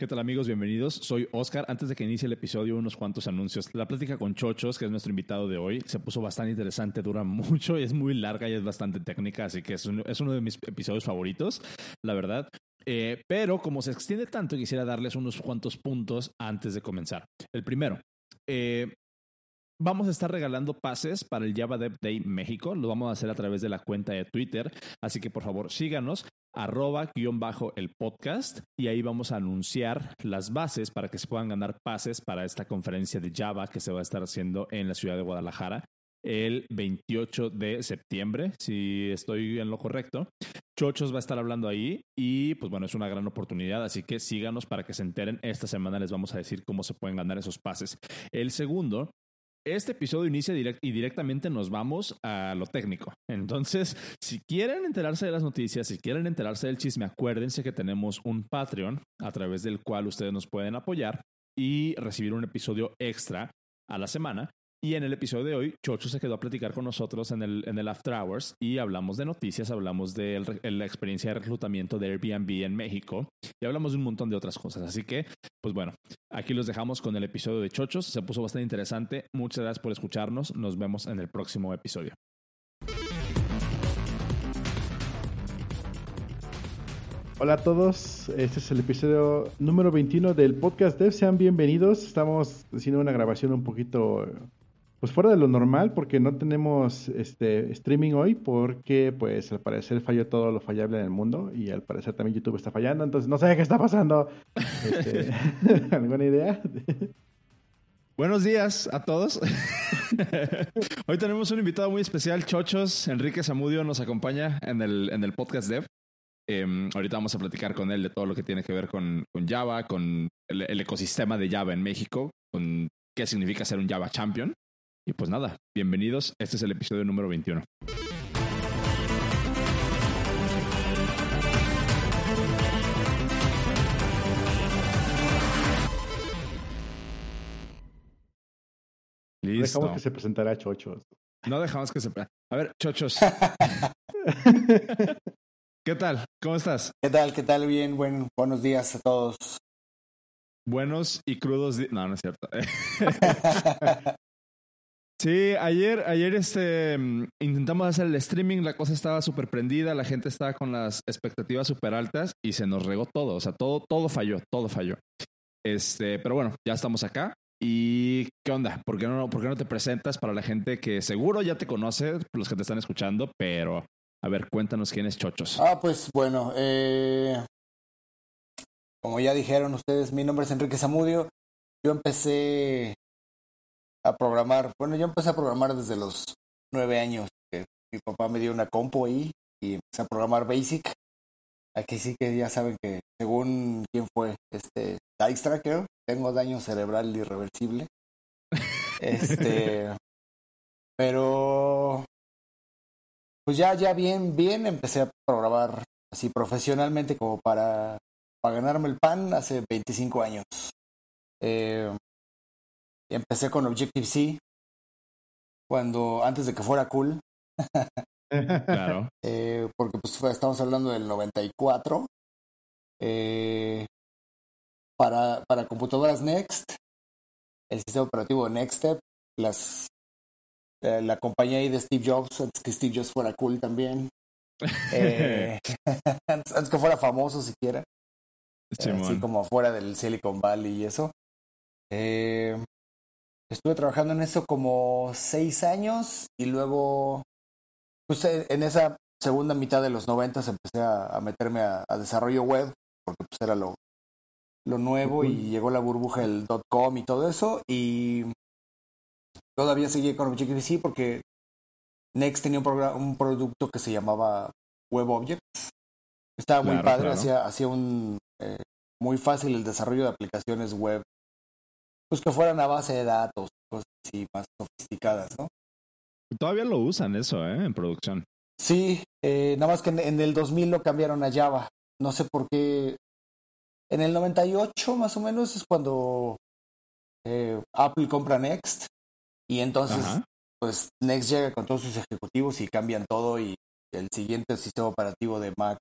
¿Qué tal amigos? Bienvenidos. Soy Oscar. Antes de que inicie el episodio, unos cuantos anuncios. La plática con Chochos, que es nuestro invitado de hoy, se puso bastante interesante, dura mucho y es muy larga y es bastante técnica, así que es, uno de mis episodios favoritos, la verdad. Eh, pero como se extiende tanto, quisiera darles unos cuantos puntos antes de comenzar. El primero, eh, Vamos a estar regalando pases para el Java Dev Day México. Lo vamos a hacer a través de la cuenta de Twitter. Así que por favor síganos arroba guion bajo el podcast y ahí vamos a anunciar las bases para que se puedan ganar pases para esta conferencia de Java que se va a estar haciendo en la ciudad de Guadalajara el 28 de septiembre, si estoy en lo correcto. Chochos va a estar hablando ahí y pues bueno, es una gran oportunidad, así que síganos para que se enteren. Esta semana les vamos a decir cómo se pueden ganar esos pases. El segundo este episodio inicia y directamente nos vamos a lo técnico. Entonces, si quieren enterarse de las noticias, si quieren enterarse del chisme, acuérdense que tenemos un Patreon a través del cual ustedes nos pueden apoyar y recibir un episodio extra a la semana. Y en el episodio de hoy, Chocho se quedó a platicar con nosotros en el, en el After Hours y hablamos de noticias, hablamos de la experiencia de reclutamiento de Airbnb en México y hablamos de un montón de otras cosas. Así que, pues bueno, aquí los dejamos con el episodio de Chochos. Se puso bastante interesante. Muchas gracias por escucharnos. Nos vemos en el próximo episodio. Hola a todos, este es el episodio número 21 del podcast Dev. Sean bienvenidos. Estamos haciendo una grabación un poquito pues fuera de lo normal porque no tenemos este streaming hoy porque pues al parecer falló todo lo fallable en el mundo y al parecer también YouTube está fallando, entonces no sé qué está pasando. Este, ¿Alguna idea? Buenos días a todos. hoy tenemos un invitado muy especial, Chochos. Enrique Zamudio nos acompaña en el, en el podcast Dev. Em, ahorita vamos a platicar con él de todo lo que tiene que ver con, con Java, con el, el, ecosistema de Java en México, con qué significa ser un Java Champion. Y pues nada, bienvenidos. Este es el episodio número 21. Listo. Dejamos que se presentara Chochos. No dejamos que se... A ver, Chochos. ¿Qué tal? ¿Cómo estás? ¿Qué tal? ¿Qué tal? Bien, buen, buenos días a todos. Buenos y crudos. No, no es cierto. Sí, ayer, ayer este, mm, intentamos hacer el streaming, la cosa estaba súper prendida, la gente estaba con las expectativas súper altas y se nos regó todo, o sea, todo, todo falló, todo falló. Este, pero bueno, ya estamos acá. ¿Y qué onda? ¿Por qué, no, ¿Por qué no te presentas para la gente que seguro ya te conoce, los que te están escuchando? Pero, a ver, cuéntanos quién es Chochos. Ah, pues bueno, eh, como ya dijeron ustedes, mi nombre es Enrique Zamudio. Yo empecé a programar. Bueno, yo empecé a programar desde los nueve años. Que mi papá me dio una compu ahí y empecé a programar Basic. Aquí sí que ya saben que según quién fue, este, Dijkstra creo, tengo daño cerebral irreversible. este, pero pues ya, ya bien, bien empecé a programar así profesionalmente como para, para ganarme el pan hace 25 años. Eh, Empecé con Objective-C cuando antes de que fuera cool. claro. Eh, porque pues estamos hablando del 94. Eh, para, para computadoras Next, el sistema operativo Nextstep, las eh, la compañía ahí de Steve Jobs, antes que Steve Jobs fuera cool también. antes, que fuera famoso siquiera. así como fuera del Silicon Valley y eso. Eh, Estuve trabajando en eso como seis años y luego, pues en esa segunda mitad de los noventas empecé a, meterme a, desarrollo web, porque pues era lo, lo nuevo y llegó la burbuja del dot com y todo eso y todavía seguí con Objective-C porque Next tenía un, un producto que se llamaba Web Objects. Estaba muy padre, hacía, hacía un eh, muy fácil el desarrollo de aplicaciones web pues que fueran a base de datos, cosas así más sofisticadas, ¿no? Todavía lo usan eso, ¿eh? En producción. Sí, eh, nada más que en, el 2000 lo cambiaron a Java. No sé por qué. En el 98 más o menos es cuando eh, Apple compra Next y entonces pues Next llega con todos sus ejecutivos y cambian todo y el siguiente sistema operativo de Mac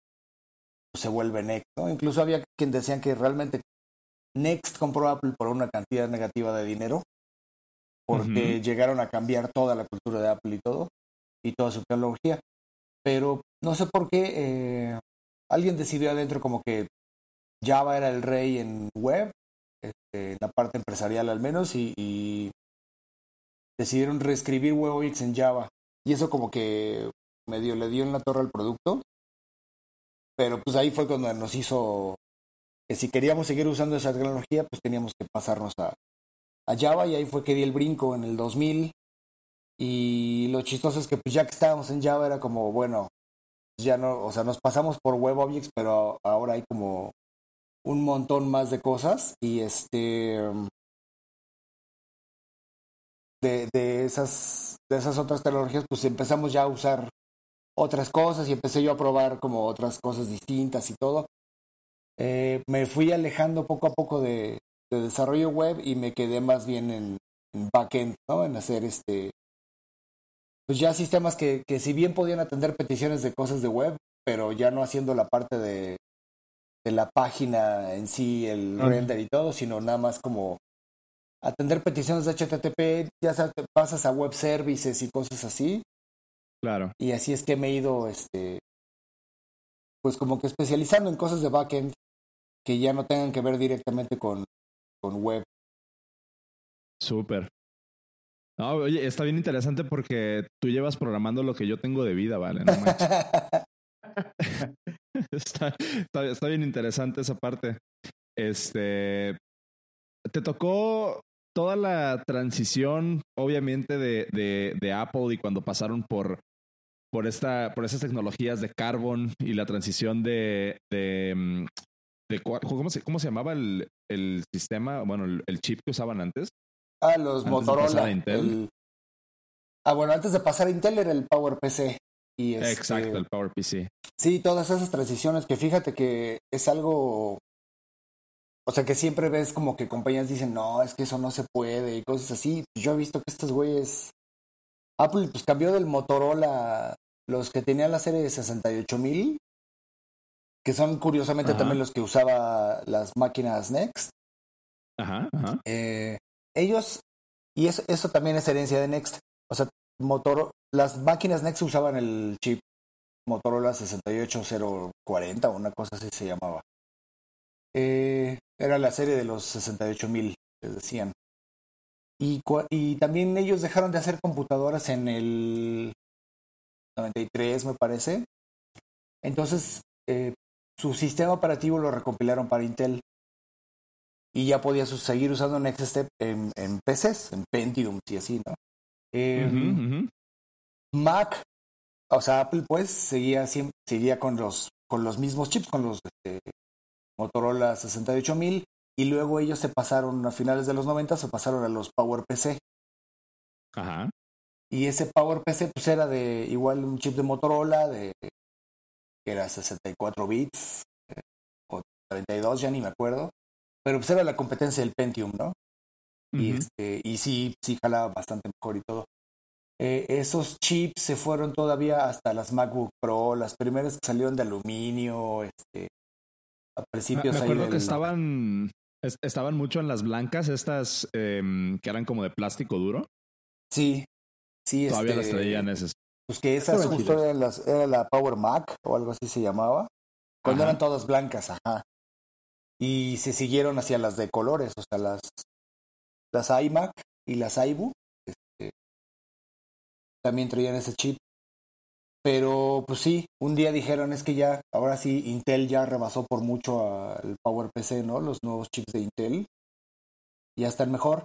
pues, se vuelve Next, ¿no? Incluso había quien decían que realmente Next compró Apple por una cantidad negativa de dinero, porque llegaron a cambiar toda la cultura de Apple y todo, y toda su tecnología. Pero no sé por qué eh, alguien decidió adentro como que Java era el rey en web, este, en la parte empresarial al menos, y, decidieron reescribir WebOX en Java. Y eso como que medio le dio en la torre al producto. Pero pues ahí fue cuando nos hizo que si queríamos seguir usando esa tecnología, pues teníamos que pasarnos a, a Java y ahí fue que di el brinco en el 2000. Y lo chistoso es que pues ya que estábamos en Java era como, bueno, ya no, o sea, nos pasamos por WebObjects, pero ahora hay como un montón más de cosas y este de, de esas de esas otras tecnologías pues empezamos ya a usar otras cosas y empecé yo a probar como otras cosas distintas y todo eh, me fui alejando poco a poco de, desarrollo web y me quedé más bien en, backend, ¿no? En hacer este, pues ya sistemas que, que si bien podían atender peticiones de cosas de web, pero ya no haciendo la parte de, de la página en sí, el render y todo, sino nada más como atender peticiones de HTTP, ya sabes, pasas a web services y cosas así. Claro. Y así es que me he ido, este, pues como que especializando en cosas de backend que ya no tengan que ver directamente con, con web. Súper. No, oye, está bien interesante porque tú llevas programando lo que yo tengo de vida, ¿vale? No está, está, bien interesante esa parte. Este, te tocó toda la transición, obviamente, de, de, de, Apple y cuando pasaron por, por, esta, por esas tecnologías de Carbon y la transición de, de, ¿cómo, se, ¿Cómo se llamaba el, el sistema? Bueno, el, chip que usaban antes. Ah, los Motorola. Intel. ah, bueno, antes de pasar a Intel era el PowerPC. Y este Exacto, el PowerPC. Sí, todas esas transiciones que fíjate que es algo. O sea, que siempre ves como que compañías dicen, no, es que eso no se puede y cosas así. Yo he visto que estos güeyes. Apple pues cambió del Motorola, los que tenían la serie de 68000 que son curiosamente también los que usaba las máquinas Next. Ajá, ajá. Eh, ellos, y eso, eso también es herencia de Next. O sea, motor, las máquinas Next usaban el chip Motorola 68040, una cosa así se llamaba. Eh, era la serie de los 68000, les decían. Y, y también ellos dejaron de hacer computadoras en el 93, me parece. Entonces, eh, su sistema operativo lo recompilaron para Intel y ya podía seguir usando NextStep en, en PCs, en Pentium y así, ¿no? Em, Mac, o sea, Apple pues seguía, seguía con, los, con los mismos chips, con los este, Motorola 68000 y luego ellos se pasaron a finales de los 90 se pasaron a los PowerPC. Ajá. Y ese PowerPC pues era de igual un chip de Motorola de que era 64 bits eh, o 32, ya ni me acuerdo. Pero pues era la competencia del Pentium, ¿no? Y, este, y sí, sí jalaba bastante mejor y todo. Eh, esos chips se fueron todavía hasta las MacBook Pro, las primeras que salieron de aluminio, este, a principios me, acuerdo que estaban, estaban mucho en las blancas, estas em, que eran como de plástico duro. Sí, sí. Todavía las este, traían esas. Pues que esas justo eran las, era la Power Mac o algo así se llamaba. Cuando eran todas blancas, ajá. Y se siguieron hacia las de colores, o sea, las, las iMac y las iBook. Este, también traían ese chip. Pero pues sí, un día dijeron es que ya, ahora sí, Intel ya rebasó por mucho al PowerPC, ¿no? Los nuevos chips de Intel. Ya están mejor.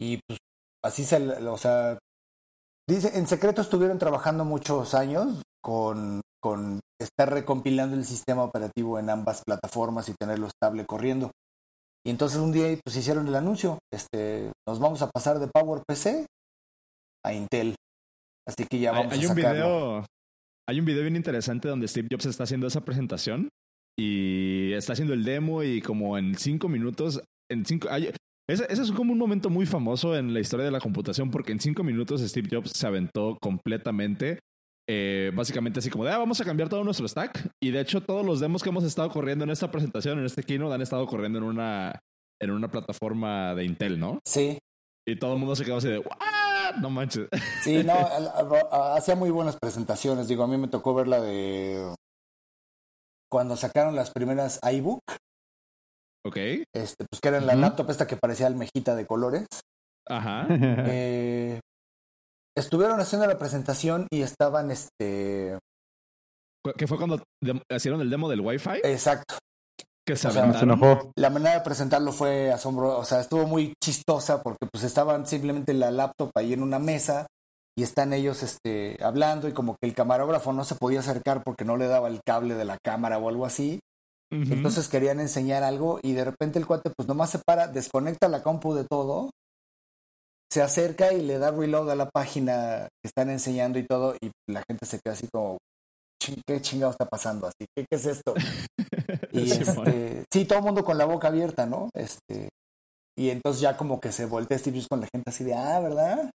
Y pues así se, o sea, Dice, en secreto estuvieron trabajando muchos años con, con estar recompilando el sistema operativo en ambas plataformas y tenerlo estable corriendo. Y entonces un día pues hicieron el anuncio, este, nos vamos a pasar de PowerPC a Intel. Así que ya vamos hay, a un video, hay un video bien interesante donde Steve Jobs está haciendo esa presentación y está haciendo el demo y como en cinco minutos, en cinco, hay, ese, es como un momento muy famoso en la historia de la computación porque en cinco minutos Steve Jobs se aventó completamente. Eh, básicamente así como de, ah, vamos a cambiar todo nuestro stack. Y de hecho todos los demos que hemos estado corriendo en esta presentación, en este keynote, han estado corriendo en una, en una plataforma de Intel, ¿no? Sí. Y todo el mundo se quedó así de, ¿what? No manches. Sí, no, hacía muy buenas presentaciones. Digo, a mí me tocó ver la de cuando sacaron las primeras iBook. Ok. Este, pues que era en la laptop esta que parecía almejita de colores. Ajá. Eh, estuvieron haciendo la presentación y estaban este. ¿Qué fue cuando hicieron el demo del Wi-Fi? Exacto. Que se, enojó. La manera de presentarlo fue asombrosa, o sea, estuvo muy chistosa porque pues estaban simplemente la laptop ahí en una mesa y están ellos este, hablando y como que el camarógrafo no se podía acercar porque no le daba el cable de la cámara o algo así. Entonces querían enseñar algo y de repente el cuate pues nomás se para, desconecta la compu de todo, se acerca y le da reload a la página que están enseñando y todo y la gente se queda así como, ¿qué chingado está pasando así? ¿Qué, es esto? y este, sí, todo el mundo con la boca abierta, ¿no? Este, y entonces ya como que se voltea Steve Jobs con la gente así de, ah, ¿verdad?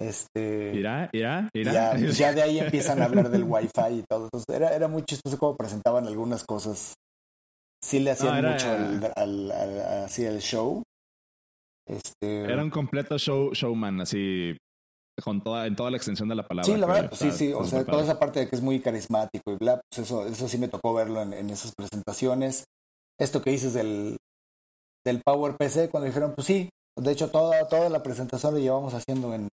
Este. Irá, irá, irá. Ya, de ahí empiezan a hablar del wifi y todo. Entonces, era, era muy chistoso cómo presentaban algunas cosas. Sí le hacían mucho al, así el show. Este... Era un completo show, showman, así con toda, en toda la extensión de la palabra. Sí, la verdad, sí, sí. O sea, toda esa parte de que es muy carismático y bla, pues eso, eso sí me tocó verlo en, en esas presentaciones. Esto que dices del, del Power PC, cuando dijeron, pues sí, de hecho, toda, toda la presentación la llevamos haciendo en,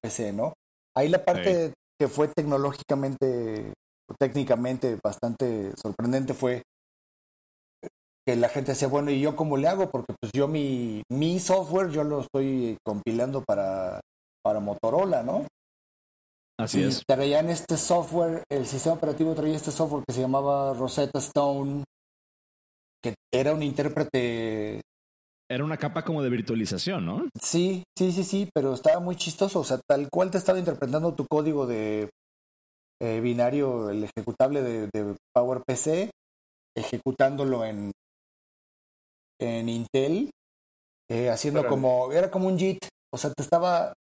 PC, ¿no? Ahí la parte que fue tecnológicamente, o técnicamente bastante sorprendente fue que la gente decía, bueno, ¿y yo cómo le hago? Porque pues yo mi, mi software yo lo estoy compilando para, para Motorola, ¿no? Así y es. Traían este software, el sistema operativo traía este software que se llamaba Rosetta Stone, que era un intérprete era una capa como de virtualización, ¿no? Sí, sí, sí, sí, pero estaba muy chistoso. O sea, tal cual te estaba interpretando tu código de eh, binario, el ejecutable de, PowerPC, ejecutándolo en, en Intel, eh, haciendo como, era como un JIT. O sea, te estaba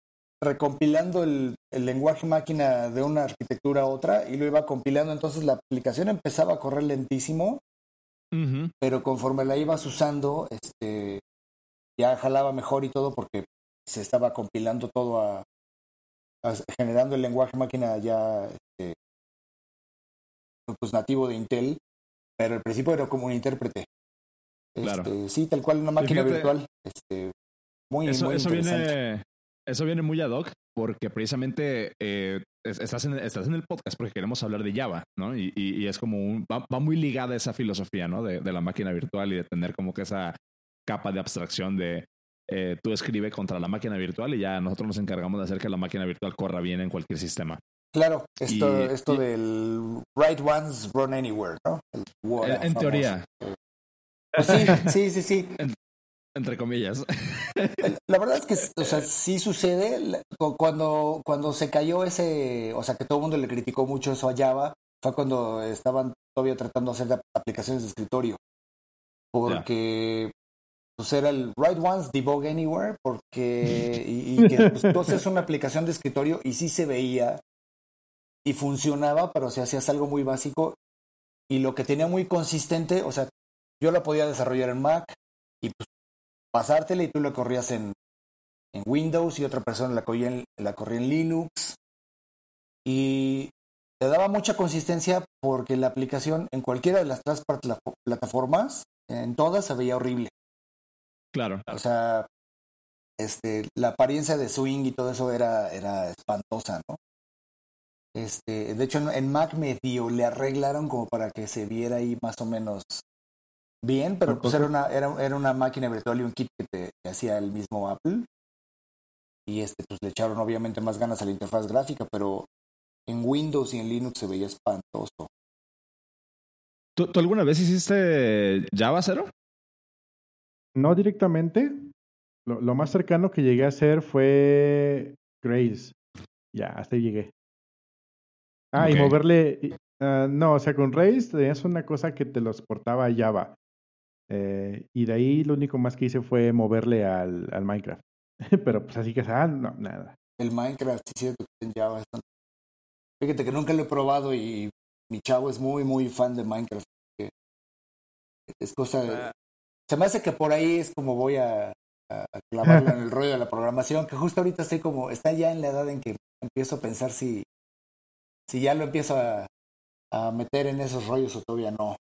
recompilando el, lenguaje máquina de una arquitectura a otra y lo iba compilando. Entonces la aplicación empezaba a correr lentísimo, pero conforme la ibas usando, este, ya jalaba mejor y todo porque se estaba compilando todo a, generando el lenguaje máquina ya este, pues nativo de Intel, pero al principio era como un intérprete. Este, sí, tal cual una máquina virtual. Este, muy, eso, muy eso viene, eso viene muy ad hoc porque precisamente eh, estás, en, estás en el podcast porque queremos hablar de Java, ¿no? Y, y, es como un, va, va, muy ligada esa filosofía, ¿no? De, de, la máquina virtual y de tener como que esa capa de abstracción de eh, tú escribe contra la máquina virtual y ya nosotros nos encargamos de hacer que la máquina virtual corra bien en cualquier sistema. Claro, esto, esto del write once, run anywhere, ¿no? en, teoría. Pues sí, sí, sí, sí. entre comillas. La verdad es que, o sea, sí sucede. Cuando, cuando se cayó ese, o sea, que todo el mundo le criticó mucho eso a Java, fue cuando estaban todavía tratando de hacer aplicaciones de escritorio. Porque pues era el Write Once, Debug Anywhere, porque y, que pues, tú una aplicación de escritorio y sí se veía y funcionaba, pero si hacías algo muy básico y lo que tenía muy consistente, o sea, yo la podía desarrollar en Mac y pues pasártela y tú la corrías en, en Windows y otra persona la corría en, la corría en Linux y te daba mucha consistencia porque la aplicación en cualquiera de las tres plataformas, en todas se veía horrible. Claro. O sea, este, la apariencia de swing y todo eso era, era espantosa, ¿no? Este, de hecho, en, Mac medio le arreglaron como para que se viera ahí más o menos bien, pero pues era una, era, era una máquina virtual y un kit que te hacía el mismo Apple. Y este, pues le echaron obviamente más ganas a la interfaz gráfica, pero en Windows y en Linux se veía espantoso. ¿Tú, ¿tú alguna vez hiciste Java Zero? No directamente. Lo, más cercano que llegué a hacer fue Grace. Ya, hasta ahí llegué. Ah, y moverle. Ah, no, o sea, con Race tenías una cosa que te los portaba a Java. Eh, y de ahí lo único más que hice fue moverle al, al Minecraft. Pero pues así que, ah, no, nada. El Minecraft, sí, cierto que en Java. Fíjate que nunca lo he probado y mi chavo es muy, muy fan de Minecraft. Es cosa de, se me hace que por ahí es como voy a, a clavarlo en el rollo de la programación, que justo ahorita estoy como, está ya en la edad en que empiezo a pensar si, si ya lo empiezo a, a meter en esos rollos o todavía no.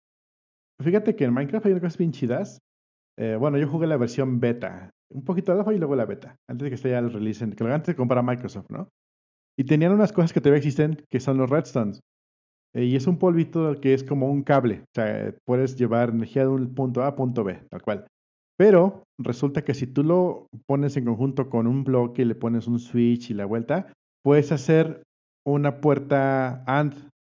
Fíjate que en Minecraft hay cosas bien chidas. Eh, bueno, yo jugué la versión beta, un poquito alfa y luego la beta, antes de que esté ya el release, que antes de comprar Microsoft, ¿no? Y tenían unas cosas que todavía existen, que son los redstones. Eh, y es un polvito que es como un cable. O sea, puedes llevar energía de un punto A a punto B, tal cual. Pero resulta que si tú lo pones en conjunto con un bloque y le pones un switch y la vuelta, puedes hacer una puerta AND.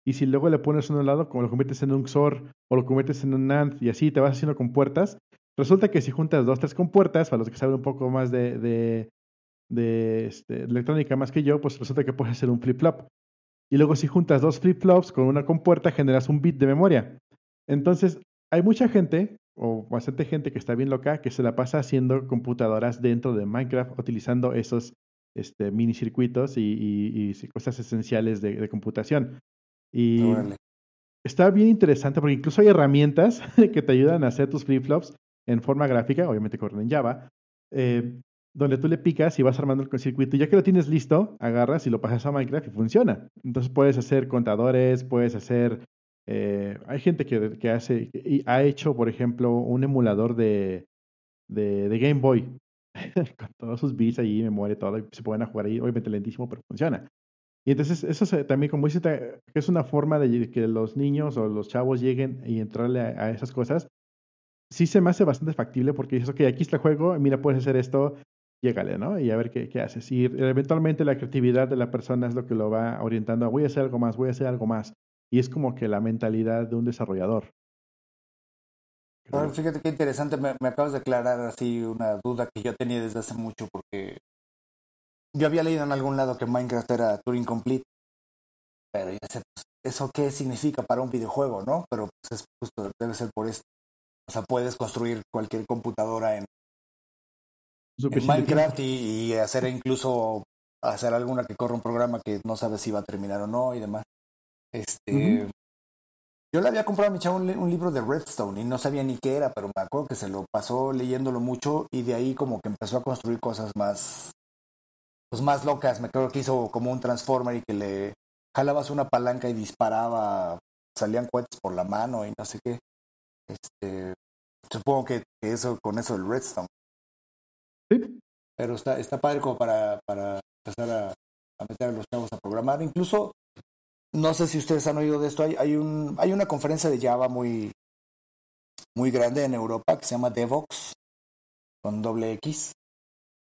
Y si luego le pones uno al lado, como lo conviertes en un XOR o lo conviertes en un AND y así te vas haciendo con puertas, resulta que si juntas dos, tres compuertas, para los que saben un poco más de, de, de este, electrónica más que yo, pues resulta que puedes hacer un flip-flop. Y luego si juntas dos flip-flops con una compuerta, generas un bit de memoria. Entonces, hay mucha gente, o bastante gente que está bien loca, que se la pasa haciendo computadoras dentro de Minecraft, utilizando esos este, mini circuitos y, cosas esenciales de, computación. Y está bien interesante porque incluso hay herramientas que te ayudan a hacer tus flip-flops en forma gráfica, obviamente corren en Java, eh, donde tú le picas y vas armando el circuito. Y ya que lo tienes listo, agarras y lo pasas a Minecraft y funciona. Entonces puedes hacer contadores, puedes hacer... Eh, hay gente que, que, hace y ha hecho, por ejemplo, un emulador de, de, de Game Boy con todos sus bits ahí, memoria, todo, y se pueden jugar ahí, obviamente lentísimo, pero funciona. Y entonces eso también, como dice, es una forma de que los niños o los chavos lleguen y entrarle a, esas cosas. Sí se me hace bastante factible porque dices, ok, aquí está el juego, mira, puedes hacer esto, llégale, ¿no? Y a ver qué, qué haces. Y eventualmente la creatividad de la persona es lo que lo va orientando a voy a hacer algo más, voy a hacer algo más. Y es como que la mentalidad de un desarrollador fíjate qué interesante, me, acabas de aclarar así una duda que yo tenía desde hace mucho, porque yo había leído en algún lado que Minecraft era Turing Complete, pero ya sé, pues, ¿eso qué significa para un videojuego, no? Pero pues es justo, debe ser por esto. O sea, puedes construir cualquier computadora en, Minecraft y, hacer incluso hacer alguna que corra un programa que no sabes si va a terminar o no y demás. Este, yo le había comprado a mi chavo un, libro de Redstone y no sabía ni qué era, pero me acuerdo que se lo pasó leyéndolo mucho y de ahí como que empezó a construir cosas más, pues más locas. Me acuerdo que hizo como un transformer y que le jalabas una palanca y disparaba, salían cohetes por la mano y no sé qué. Este, supongo que, eso con eso el Redstone. Sí. Pero está, está padre como para, para empezar a, a meter a los chavos a programar. Incluso no sé si ustedes han oído de esto. Hay, hay, un, hay una conferencia de Java muy, muy grande en Europa que se llama Devox, con doble X.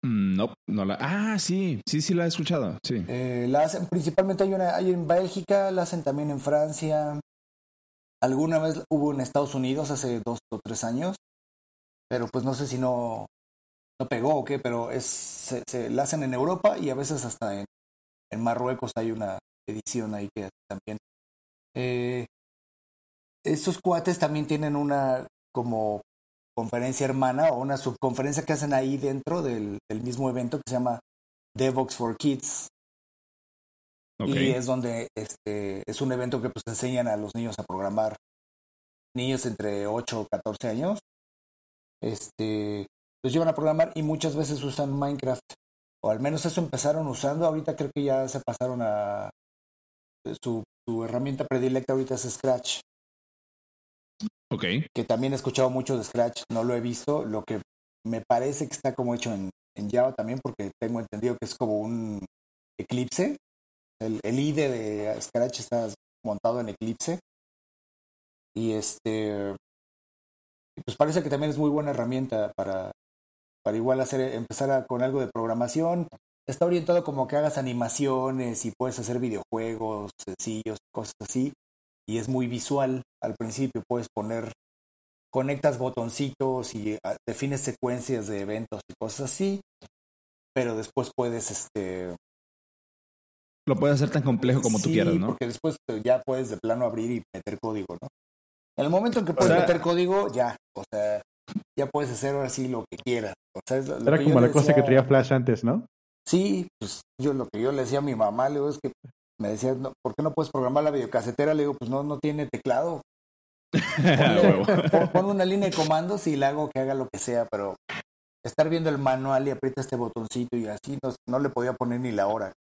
Mm, no, no la. Ah, sí, sí, sí la he escuchado. Sí. Eh, la hacen, principalmente hay una, hay en Bélgica, la hacen también en Francia. Alguna vez hubo en Estados Unidos hace dos o tres años, pero pues no sé si no, no pegó o qué, pero es, se, la hacen en Europa y a veces hasta en, en Marruecos hay una, edición ahí que también. Eh, estos cuates también tienen una como conferencia hermana o una subconferencia que hacen ahí dentro del, mismo evento que se llama DevOps for Kids. Y es donde este, es un evento que pues enseñan a los niños a programar. Niños entre 8 o 14 años. Este, los llevan a programar y muchas veces usan Minecraft. O al menos eso empezaron usando. Ahorita creo que ya se pasaron a, su, herramienta predilecta ahorita es Scratch. Ok. Que también he escuchado mucho de Scratch, no lo he visto. Lo que me parece que está como hecho en, Java también, porque tengo entendido que es como un Eclipse. El, el IDE de Scratch está montado en Eclipse. Y este. Pues parece que también es muy buena herramienta para, para igual hacer, empezar con algo de programación está orientado como que hagas animaciones y puedes hacer videojuegos sencillos, cosas así. Y es muy visual. Al principio puedes poner, conectas botoncitos y ah, defines secuencias de eventos y cosas así. Pero después puedes, este... Lo puedes hacer tan complejo como tú quieras, ¿no? Porque después ya puedes de plano abrir y meter código, ¿no? En el momento en que puedes meter código, ya. O sea, ya puedes hacer ahora sí lo que quieras. Era como la cosa que traía Flash antes, ¿no? Sí, pues yo lo que yo le decía a mi mamá, le digo, es que me decía, ¿por qué no puedes programar la videocasetera? Le digo, pues no, no tiene teclado. pon una línea de comandos y le hago que haga lo que sea, pero estar viendo el manual y aprieta este botoncito y así no, no le podía poner ni la hora.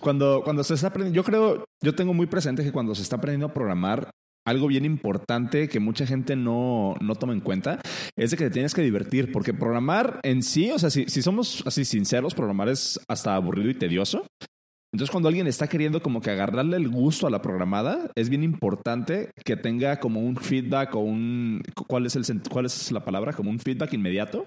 Cuando, cuando se está aprendiendo, yo creo, yo tengo muy presente que cuando se está aprendiendo a programar, algo bien importante que mucha gente no, no toma en cuenta es de que te tienes que divertir, porque programar en sí, o sea, si, si somos así sinceros, programar es hasta aburrido y tedioso. Entonces, cuando alguien está queriendo como que agarrarle el gusto a la programada, es bien importante que tenga como un feedback o un... ¿Cuál es, el, cuál es la palabra? Como un feedback inmediato.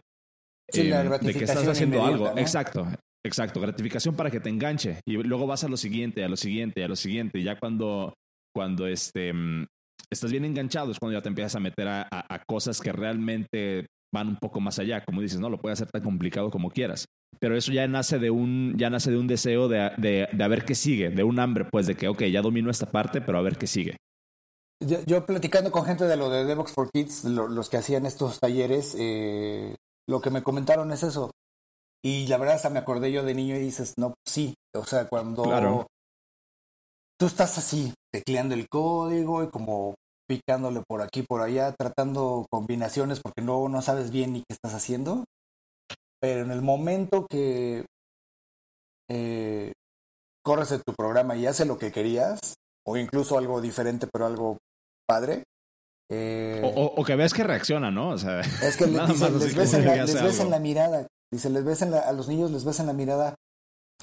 Sí, la em, de que estás haciendo algo. Exacto. Exacto, gratificación para que te enganche y luego vas a lo siguiente, a lo siguiente, a lo siguiente. Y ya cuando, cuando este, mm, estás bien enganchado es cuando ya te empiezas a meter a, a, cosas que realmente van un poco más allá. Como dices, no lo puedes hacer tan complicado como quieras pero eso ya nace de un, ya nace de un deseo de, de, de, a ver qué sigue, de un hambre, pues de que, ok, ya domino esta parte, pero a ver qué sigue. Yo, platicando con gente de lo de DevOps for Kids, los que hacían estos talleres, eh, lo que me comentaron es eso. Y la verdad hasta me acordé yo de niño y dices, no, sí, o sea, cuando tú estás así, tecleando el código y como picándole por aquí, por allá, tratando combinaciones porque no, no sabes bien ni qué estás haciendo, pero en el momento que eh, corres en tu programa y hace lo que querías, o incluso algo diferente, pero algo padre. Eh, o, que ves que reacciona, ¿no? O sea, es que les, ves, en la, mirada, dice, les ves en a los niños les ves en la mirada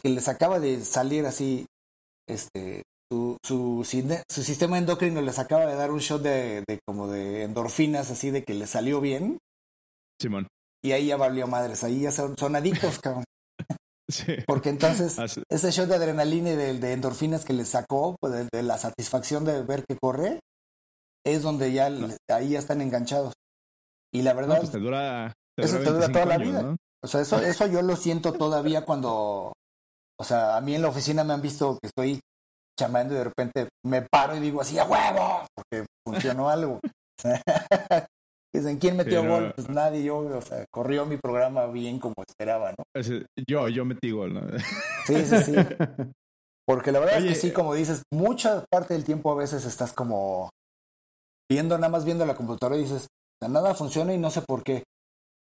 que les acaba de salir así, este, su, su, su sistema endocrino les acaba de dar un shot de, de como de endorfinas así de que les salió bien. Simón. Y ahí ya valió madres, ahí ya son, son adictos, cabrón. Sí. Porque entonces ese shot de adrenalina y de, endorfinas que les sacó, pues de, la satisfacción de ver que corre, es donde ya ahí ya están enganchados. Y la verdad, pues te dura, eso te dura toda la vida. O sea, eso, eso yo lo siento todavía cuando, o sea, a mí en la oficina me han visto que estoy chamando y de repente me paro y digo así, a huevo, porque funcionó algo. Dicen, ¿quién metió gol? Pues nadie, yo, o sea, corrió mi programa bien como esperaba, ¿no? Yo, yo metí gol, ¿no? Sí, sí, sí. Porque la verdad es que sí, como dices, mucha parte del tiempo a veces estás como viendo, nada más viendo la computadora y dices, nada funciona y no sé por qué.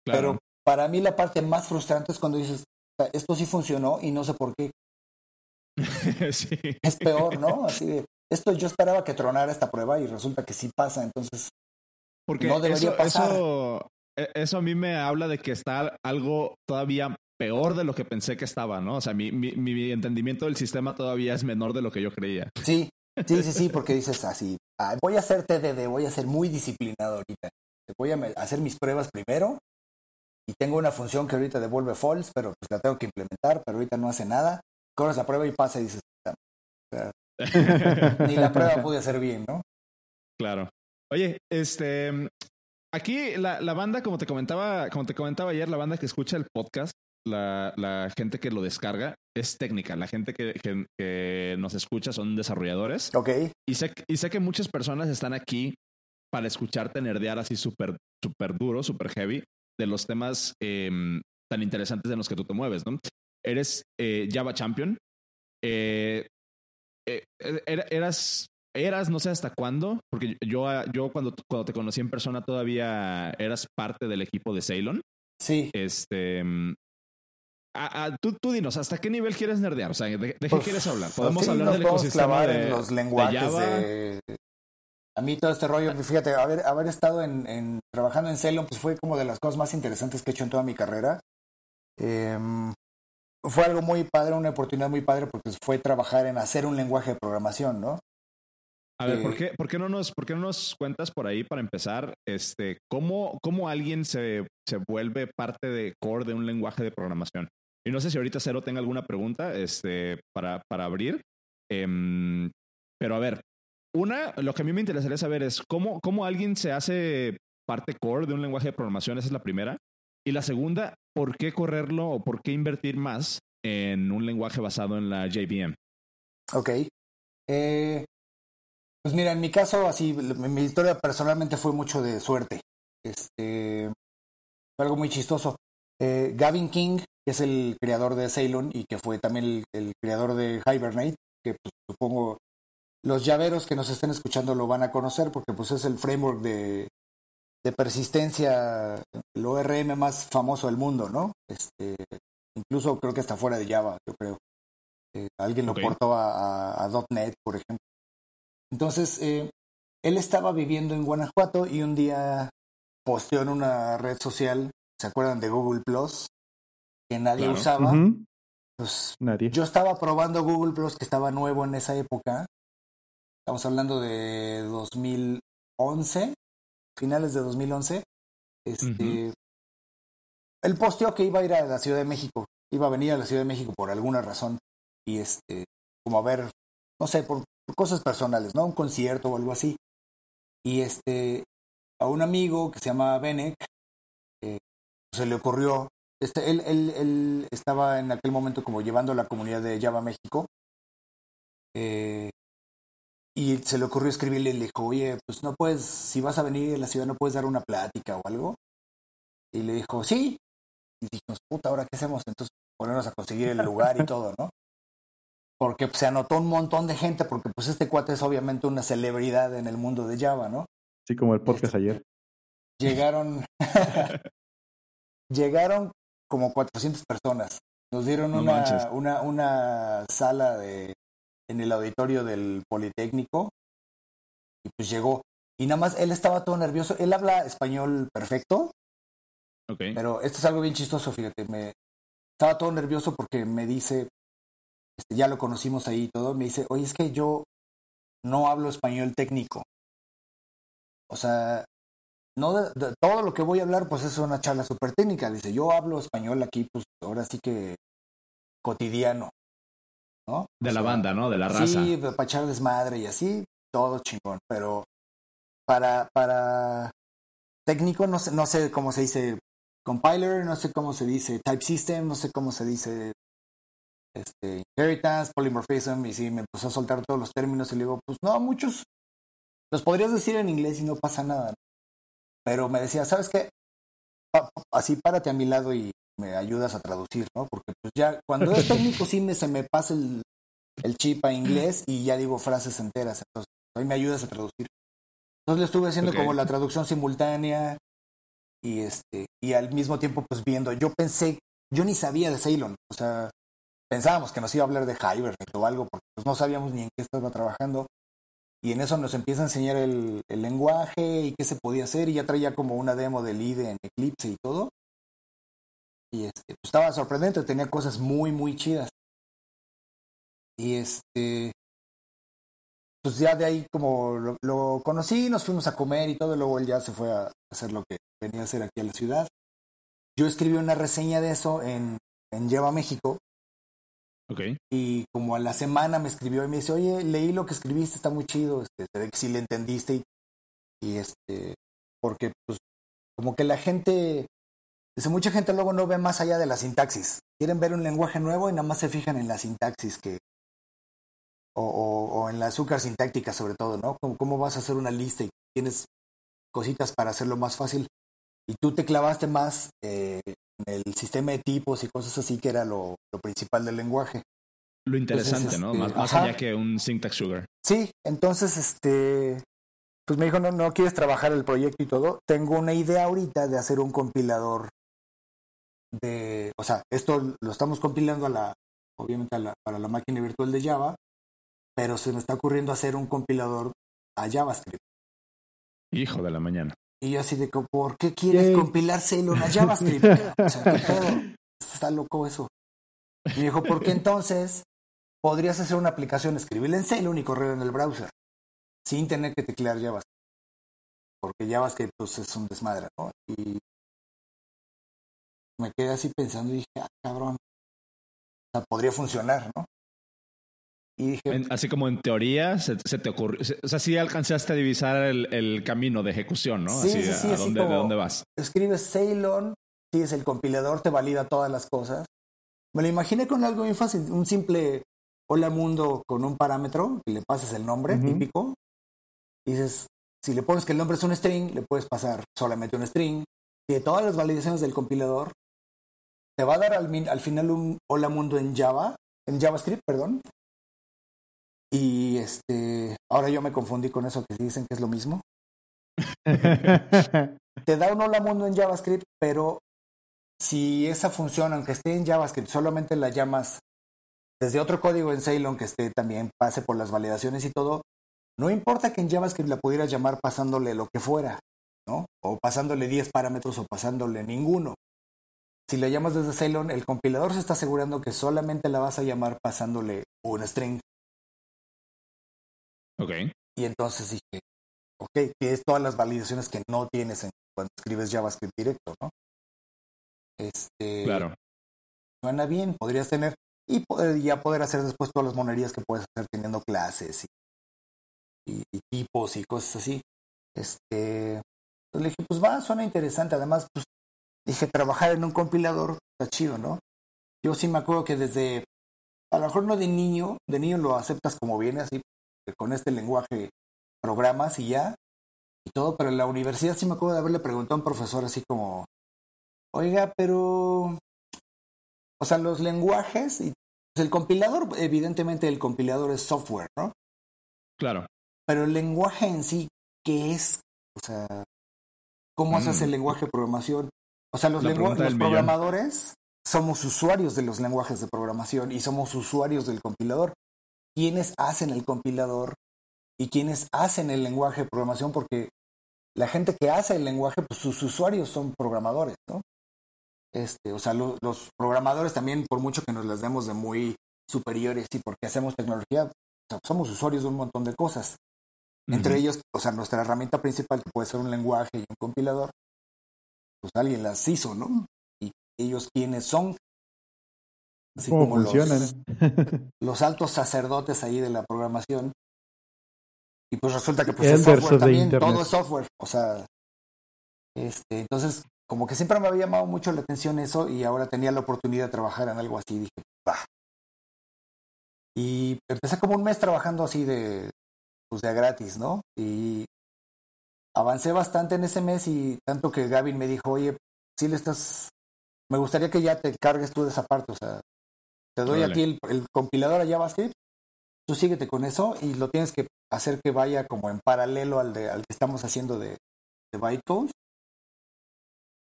Pero para mí la parte más frustrante es cuando dices, esto sí funcionó y no sé por qué. sí. Es peor, ¿no? Así de, esto yo esperaba que tronara esta prueba y resulta que sí pasa, entonces porque eso, e, Eso, a mí me habla de que está algo todavía peor de lo que pensé que estaba, ¿no? O sea, mi, mi, entendimiento del sistema todavía es menor de lo que yo creía. Sí, sí, sí, sí, porque dices así, voy a hacer TDD, voy a ser muy disciplinado ahorita. Voy a hacer mis pruebas primero y tengo una función que ahorita devuelve false, pero pues la tengo que implementar, pero ahorita no hace nada. Corres la prueba y pasa y dices, ni la prueba pude hacer bien, ¿no? Claro. Oye, este, aquí la, la, banda, como te comentaba, como te comentaba ayer, la banda que escucha el podcast, la, la gente que lo descarga, es técnica. La gente que, que, nos escucha son desarrolladores. Ok. Y sé, y sé que muchas personas están aquí para escucharte nerdear así súper, súper duro, súper heavy, de los temas em, tan interesantes en los que tú te mueves, ¿no? Eres eh, Java Champion. Eh, eh, eras eras, no sé hasta cuándo, porque yo, yo cuando, cuando te conocí en persona todavía eras parte del equipo de Ceylon. Sí. Este. Mm, a, tú, tú, dinos, ¿hasta qué nivel quieres nerdear? O sea, ¿de, qué pues, quieres hablar? Podemos hablar del ecosistema de, en los lenguajes de, A mí todo este rollo, fíjate, haber, haber estado en, trabajando en Ceylon, pues fue como de las cosas más interesantes que he hecho en toda mi carrera. Em, fue algo muy padre, una oportunidad muy padre, porque fue trabajar en hacer un lenguaje de programación, ¿no? A ver, ¿por eh, qué, por qué, no nos, ¿por qué no nos cuentas por ahí para empezar este, cómo, cómo alguien se, se vuelve parte de core de un lenguaje de programación? Y no sé si ahorita Cero tenga alguna pregunta este, para, para abrir. Em, pero a ver, una, lo que a mí me interesaría saber es cómo, cómo alguien se hace parte core de un lenguaje de programación, esa es la primera. Y la segunda, ¿por qué correrlo o por qué invertir más en un lenguaje basado en la JVM? Ok. Eh, pues mira, en mi caso, así, mi historia personalmente fue mucho de suerte. Este, fue algo muy chistoso. Eh, Gavin King, que es el creador de Ceylon y que fue también el, creador de Hibernate, que pues, supongo los llaveros que nos estén escuchando lo van a conocer porque pues es el framework de, de persistencia, el ORM más famoso del mundo, ¿no? Este, incluso creo que está fuera de Java, yo creo. Eh, alguien lo portó a, .NET, por ejemplo. Entonces, eh, él estaba viviendo en Guanajuato y un día posteó en una red social, ¿se acuerdan de Google Plus? Que nadie usaba. Pues nadie. Yo estaba probando Google Plus, que estaba nuevo en esa época. Estamos hablando de 2011, finales de 2011. Este, Él posteó que iba a ir a la Ciudad de México. Iba a venir a la Ciudad de México por alguna razón y este, como a ver, no sé, por, cosas personales, ¿no? Un concierto o algo así. Y este, a un amigo que se llama Benek, eh, se le ocurrió, este, él, él, él, estaba en aquel momento como llevando la comunidad de Java México, eh, y se le ocurrió escribirle y le dijo, oye, pues no puedes, si vas a venir a la ciudad, no puedes dar una plática o algo. Y le dijo, sí. Y dijimos, puta, ¿ahora qué hacemos? Entonces ponernos a conseguir el lugar y todo, ¿no? porque se anotó un montón de gente, porque pues este cuate es obviamente una celebridad en el mundo de Java, ¿no? Sí, como el podcast este, ayer. Llegaron, llegaron como 400 personas. Nos dieron una, una, una sala de, en el auditorio del Politécnico y pues llegó. Y nada más él estaba todo nervioso. Él habla español perfecto. Okay. Pero esto es algo bien chistoso, fíjate. Me, estaba todo nervioso porque me dice, este, ya lo conocimos ahí y todo, me dice, oye, es que yo no hablo español técnico. O sea, no todo lo que voy a hablar, pues es una charla súper técnica. Dice, yo hablo español aquí, pues ahora sí que cotidiano, ¿no? De la banda, ¿no? De la raza. Sí, para echar desmadre y así, todo chingón. Pero para, para técnico, no sé, no sé cómo se dice compiler, no sé cómo se dice type system, no sé cómo se dice este, inheritance, polymorphism, y sí, me empezó a soltar todos los términos y le digo, pues no, muchos los podrías decir en inglés y no pasa nada. Pero me decía, ¿sabes qué? así párate a mi lado y me ayudas a traducir, ¿no? Porque pues ya, cuando es técnico sí me, se me pasa el, el chip a inglés y ya digo frases enteras, entonces hoy me ayudas a traducir. Entonces le estuve haciendo como la traducción simultánea y este y al mismo tiempo pues viendo, yo pensé, yo ni sabía de Ceylon, o sea, pensábamos que nos iba a hablar de Hibernate o algo, porque pues, no sabíamos ni en qué estaba trabajando. Y en eso nos empieza a enseñar el, lenguaje y qué se podía hacer. Y ya traía como una demo del IDE en Eclipse y todo. Y este, pues, estaba sorprendente, tenía cosas muy, muy chidas. Y este, pues ya de ahí como lo, lo, conocí, nos fuimos a comer y todo, y luego él ya se fue a hacer lo que venía a hacer aquí a la ciudad. Yo escribí una reseña de eso en, en Lleva México, y como a la semana me escribió y me dice, oye, leí lo que escribiste, está muy chido, este, se ve que sí le entendiste y, este, porque pues como que la gente, dice, mucha gente luego no ve más allá de la sintaxis, quieren ver un lenguaje nuevo y nada más se fijan en la sintaxis que, o, en la azúcar sintáctica sobre todo, ¿no? Como, ¿Cómo vas a hacer una lista y tienes cositas para hacerlo más fácil? Y tú te clavaste más eh, el sistema de tipos y cosas así, que era lo, principal del lenguaje. Lo interesante, ¿no? Este, más, allá que un syntax sugar. Sí, entonces, este, pues me dijo, no, no quieres trabajar el proyecto y todo. Tengo una idea ahorita de hacer un compilador de, o sea, esto lo estamos compilando a la, obviamente para la máquina virtual de Java, pero se me está ocurriendo hacer un compilador a JavaScript. Hijo de la mañana. Y yo así de, ¿por qué quieres compilar Ceylon a JavaScript? o sea, Está loco eso. Y me dijo, ¿por qué entonces podrías hacer una aplicación, escribirla en Ceylon y correr en el browser? Sin tener que teclear JavaScript. Porque JavaScript pues, es un desmadre, ¿no? Y me quedé así pensando y dije, ah, cabrón. O sea, podría funcionar, ¿no? así como en teoría se, te ocurrió, o sea, sí alcanzaste a divisar el, camino de ejecución, ¿no? Sí, sí, sí, a dónde, de dónde vas. Escribes Ceylon, es el compilador, te valida todas las cosas. Me lo imaginé con algo muy fácil, un simple hola mundo con un parámetro, y le pasas el nombre típico, y dices, si le pones que el nombre es un string, le puedes pasar solamente un string, y de todas las validaciones del compilador, te va a dar al, al final un hola mundo en Java, en JavaScript, perdón, Y este, ahora yo me confundí con eso que dicen que es lo mismo. Te da un hola mundo en JavaScript, pero si esa función, aunque esté en JavaScript, solamente la llamas desde otro código en Ceylon que esté también pase por las validaciones y todo, no importa que en JavaScript la pudieras llamar pasándole lo que fuera, ¿no? O pasándole 10 parámetros o pasándole ninguno. Si la llamas desde Ceylon, el compilador se está asegurando que solamente la vas a llamar pasándole un string. Ok. Y entonces dije, ok, que es todas las validaciones que no tienes cuando escribes JavaScript directo, ¿no? Este. Claro. Suena bien, podrías tener. Y ya poder hacer después todas las monerías que puedes hacer teniendo clases y, tipos y cosas así. Este. Entonces le dije, pues va, suena interesante. Además, pues dije, trabajar en un compilador está chido, ¿no? Yo sí me acuerdo que desde, a lo mejor no de niño, de niño lo aceptas como viene, así, con este lenguaje programas y ya, y todo, pero en la universidad sí me acuerdo de haberle preguntado a un profesor así como, oiga, pero, o sea, los lenguajes, y, pues el compilador, evidentemente el compilador es software, ¿no? Claro. Pero el lenguaje en sí, ¿qué es? O sea, ¿cómo haces el mm. lenguaje de programación? O sea, los, los programadores somos usuarios de los lenguajes de programación y somos usuarios del compilador. ¿Quiénes hacen el compilador y quiénes hacen el lenguaje de programación? Porque la gente que hace el lenguaje, pues sus usuarios son programadores, ¿no? Este, o sea, los programadores también, por mucho que nos las demos de muy superiores y porque hacemos tecnología, somos usuarios de un montón de cosas. Entre ellos, o sea, nuestra herramienta principal, que puede ser un lenguaje y un compilador, pues alguien las hizo, ¿no? Y ellos quiénes son. Así como funcionan? Los, altos sacerdotes ahí de la programación. Y pues resulta que pues es software también, todo es software. O sea, este, entonces, como que siempre me había llamado mucho la atención eso y ahora tenía la oportunidad de trabajar en algo así. Dije, bah. Y empecé como un mes trabajando así de, pues de gratis, ¿no? Y avancé bastante en ese mes y tanto que Gavin me dijo, oye, si le estás, me gustaría que ya te cargues tú de esa parte, o sea, te doy a ti el, compilador a JavaScript, tú síguete con eso y lo tienes que hacer que vaya como en paralelo al, de, al que estamos haciendo de, de bytecode.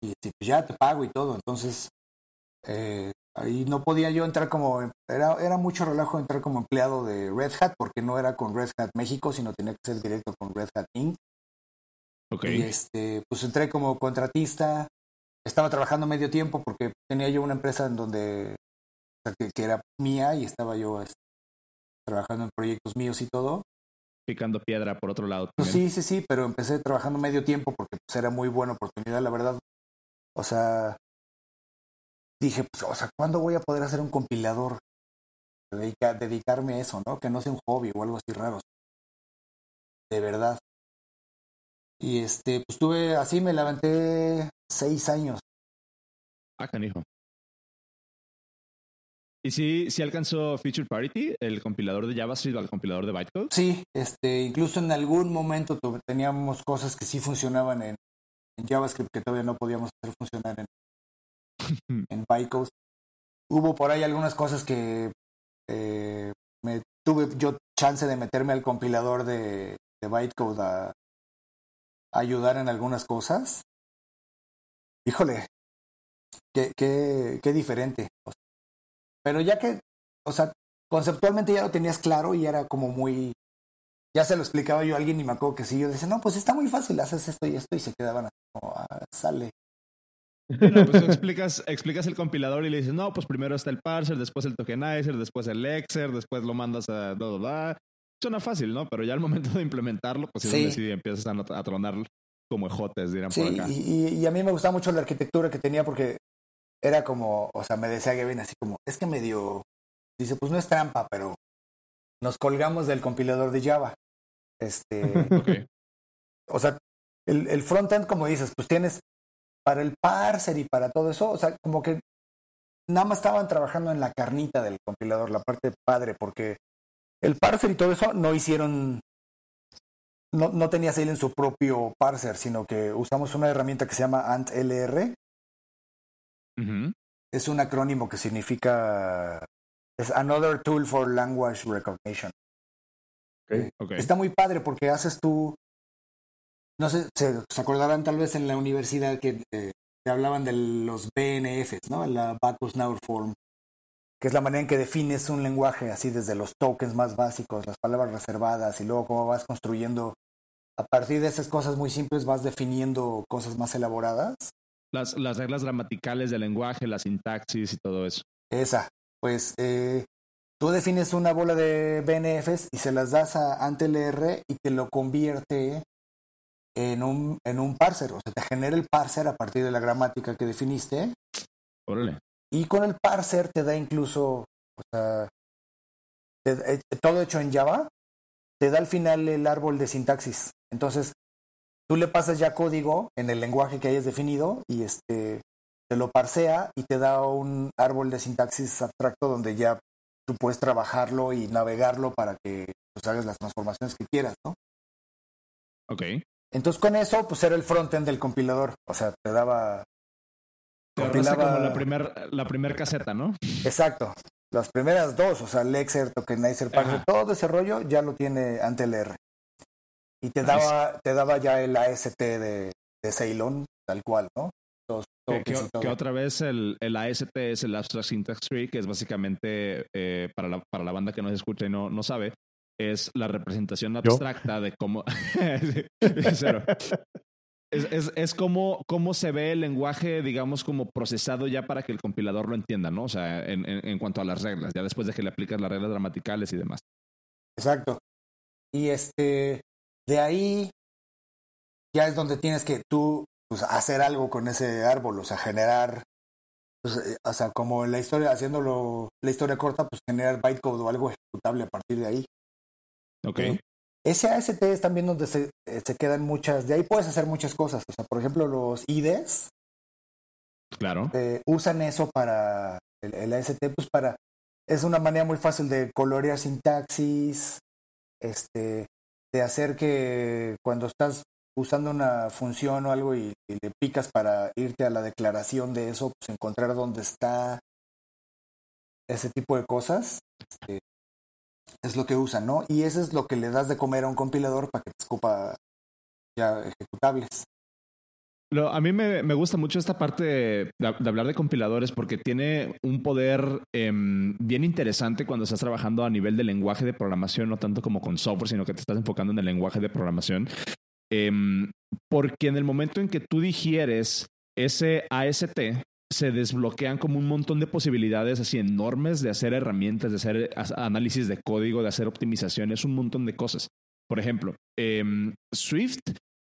Y pues ya te pago y todo, entonces eh, ahí no podía yo entrar como, era, era mucho relajo entrar como empleado de Red Hat porque no era con Red Hat México, sino tenía que ser directo con Red Hat Inc. Y este, pues entré como contratista. Estaba trabajando medio tiempo porque tenía yo una empresa en donde que, era mía y estaba yo este, trabajando en proyectos míos y todo. Picando piedra por otro lado. Pues sí, sí, sí, pero empecé trabajando medio tiempo porque pues, era muy buena oportunidad, la verdad. O sea, dije, pues, o sea, ¿cuándo voy a poder hacer un compilador? dedicarme a eso, ¿no? Que no sea un hobby o algo así raro. De verdad. Y este, pues tuve, así me levanté seis años. Ah, canijo. ¿Y si, si alcanzó Feature Parity, el compilador de JavaScript al compilador de bytecode? Sí, este, incluso en algún momento teníamos cosas que sí funcionaban en, JavaScript que todavía no podíamos hacer funcionar en, en bytecode. Hubo por ahí algunas cosas que eh, me tuve yo chance de meterme al compilador de, de bytecode a, ayudar en algunas cosas, híjole, qué, qué, qué diferente. Pero ya que, o sea, conceptualmente ya lo tenías claro y era como muy, ya se lo explicaba yo a alguien y me acuerdo que sí, yo decía, no, pues está muy fácil, haces esto y esto y se quedaban así como, ah, sale. Bueno, pues explicas, explicas el compilador y le dices, no, pues primero está el parser, después el tokenizer, después el exer, después lo mandas a suena fácil, ¿no? Pero ya al momento de implementarlo, pues sí, empiezas a, tronar como ejotes, dirán por acá. Y, y, a mí me gustaba mucho la arquitectura que tenía porque era como, o sea, me decía Gavin así como, es que medio, dice, pues no es trampa, pero nos colgamos del compilador de Java. Este, o sea, el, el frontend, como dices, pues tienes para el parser y para todo eso, o sea, como que nada más estaban trabajando en la carnita del compilador, la parte padre, porque el parser y todo eso no hicieron, no, no tenía en su propio parser, sino que usamos una herramienta que se llama AntLR. Es un acrónimo que significa es Another Tool for Language Recognition. Está muy padre porque haces tú, no sé, se, acordarán tal vez en la universidad que eh, te hablaban de los BNFs, ¿no? La Backus Now Form, que es la manera en que defines un lenguaje así desde los tokens más básicos, las palabras reservadas y luego cómo vas construyendo a partir de esas cosas muy simples vas definiendo cosas más elaboradas. Las, las reglas gramaticales del lenguaje, la sintaxis y todo eso. Esa, pues eh, tú defines una bola de BNFs y se las das a AntelR y te lo convierte en un, en un parser, o sea, te genera el parser a partir de la gramática que definiste. Órale. Y con el parser te da incluso, o sea, eh, todo hecho en Java, te da al final el árbol de sintaxis. Entonces, tú le pasas ya código en el lenguaje que hayas definido y este te lo parsea y te da un árbol de sintaxis abstracto donde ya tú puedes trabajarlo y navegarlo para que pues, hagas las transformaciones que quieras, ¿no? Ok. Entonces con eso, pues era el frontend del compilador. O sea, te daba. Te compilaba... como la primera la primer caseta, ¿no? Exacto. Las primeras dos, o sea, Lexer, Tokenizer, Parser, todo ese rollo ya lo tiene ante el R. Y te daba, te daba ya el AST de, de Ceylon, tal cual, ¿no? que, otra vez el, el, AST es el Abstract Syntax Tree, que es básicamente, eh, para, la, para la banda que nos escucha y no, no sabe, es la representación abstracta de cómo... Es, es, es como, cómo se ve el lenguaje, digamos, como procesado ya para que el compilador lo entienda, ¿no? O sea, en, en, en, cuanto a las reglas, ya después de que le aplicas las reglas gramaticales y demás. Exacto. Y este, de ahí ya es donde tienes que tú pues, hacer algo con ese árbol, o sea, generar, pues, eh, o sea, como la historia, haciéndolo, la historia corta, pues generar bytecode o algo ejecutable a partir de ahí. Ok. AST es también donde se, eh, se, quedan muchas, de ahí puedes hacer muchas cosas, o sea, por ejemplo, los IDEs. Claro. Eh, usan eso para, el, el AST, pues para, es una manera muy fácil de colorear sintaxis, este, de hacer que cuando estás usando una función o algo y, le picas para irte a la declaración de eso, pues encontrar dónde está ese tipo de cosas, este, es lo que usan, ¿no? Y eso es lo que le das de comer a un compilador para que te escupa ya ejecutables. a mí me, me, gusta mucho esta parte de, hablar de compiladores porque tiene un poder eh, bien interesante cuando estás trabajando a nivel de lenguaje de programación, no tanto como con software, sino que te estás enfocando en el lenguaje de programación. Eh, porque en el momento en que tú digieres ese AST, se desbloquean como un montón de posibilidades así enormes de hacer herramientas, de hacer análisis de código, de hacer optimizaciones, un montón de cosas. Por ejemplo, eh, Swift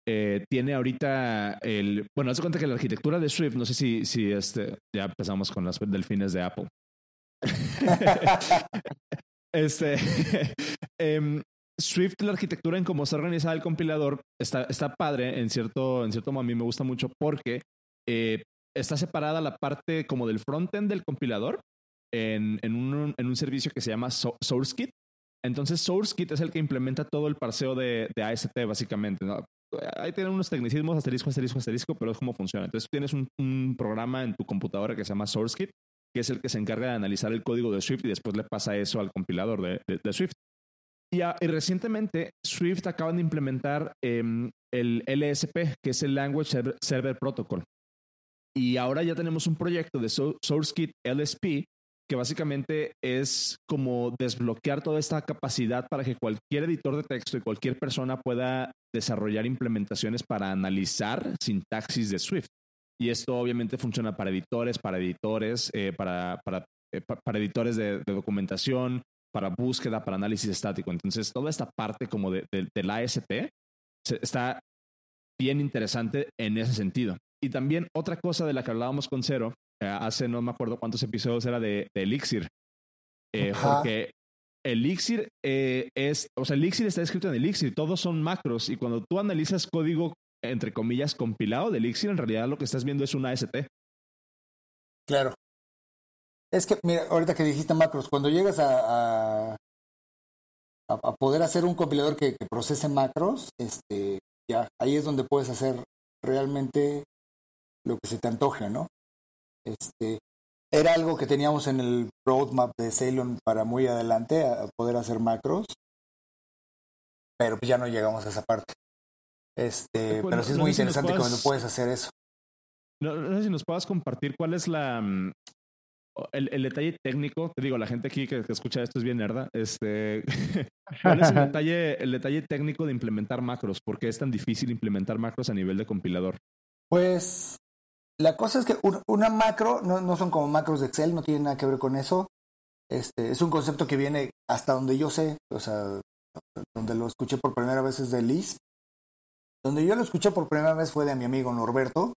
eh, tiene ahorita el. Bueno, haz cuenta que la arquitectura de Swift, no sé si, si este. Ya empezamos con las delfines de Apple. este. eh, Swift, la arquitectura en cómo está organizada el compilador, está, está padre, en cierto, en cierto modo a mí me gusta mucho porque eh, está separada la parte como del frontend del compilador en, en, un, en un servicio que se llama SourceKit. Entonces, SourceKit es el que implementa todo el parseo de, de AST, básicamente. Ahí tienen unos tecnicismos, asterisco, asterisco, asterisco, pero es cómo funciona. Entonces, tienes un, un programa en tu computadora que se llama SourceKit, que es el que se encarga de analizar el código de Swift y después le pasa eso al compilador de, de, Swift. Y, y, recientemente Swift acaban de implementar eh, el LSP, que es el Language Server Protocol. Y ahora ya tenemos un proyecto de SourceKit LSP que básicamente es como desbloquear toda esta capacidad para que cualquier editor de texto y cualquier persona pueda desarrollar implementaciones para analizar sintaxis de Swift. Y esto obviamente funciona para editores, para editores, eh, para, para, eh, para, editores de, documentación, para búsqueda, para análisis estático. Entonces, toda esta parte como de, de, del AST está bien interesante en ese sentido. Y también otra cosa de la que hablábamos con Cero, eh, hace no me acuerdo cuántos episodios era de, de Elixir, eh, porque Elixir eh, es, o sea, Elixir está escrito en Elixir, todos son macros y cuando tú analizas código, entre comillas, compilado de Elixir, en realidad lo que estás viendo es un AST. Claro. Es que, mira, ahorita que dijiste macros, cuando llegas a, a, a poder hacer un compilador que, que, procese macros, este, ya, ahí es donde puedes hacer realmente lo que se te antoje, ¿no? Este, era algo que teníamos en el roadmap de Ceylon para muy adelante, a poder hacer macros. pero ya no llegamos a esa parte. Este, pero sí es muy interesante cuando puedes hacer eso. No, sé si nos puedas compartir cuál es la mm, el, detalle técnico. Te digo, la gente aquí que, escucha esto es bien nerda. Este, ¿Cuál es el detalle, el detalle técnico de implementar macros? ¿Por qué es tan difícil implementar macros a nivel de compilador? Pues la cosa es que una macro no, no son como macros de Excel, no tiene nada que ver con eso. Este, es un concepto que viene hasta donde yo sé, o sea, donde lo escuché por primera vez es de Lisp. Donde yo lo escuché por primera vez fue de mi amigo Norberto,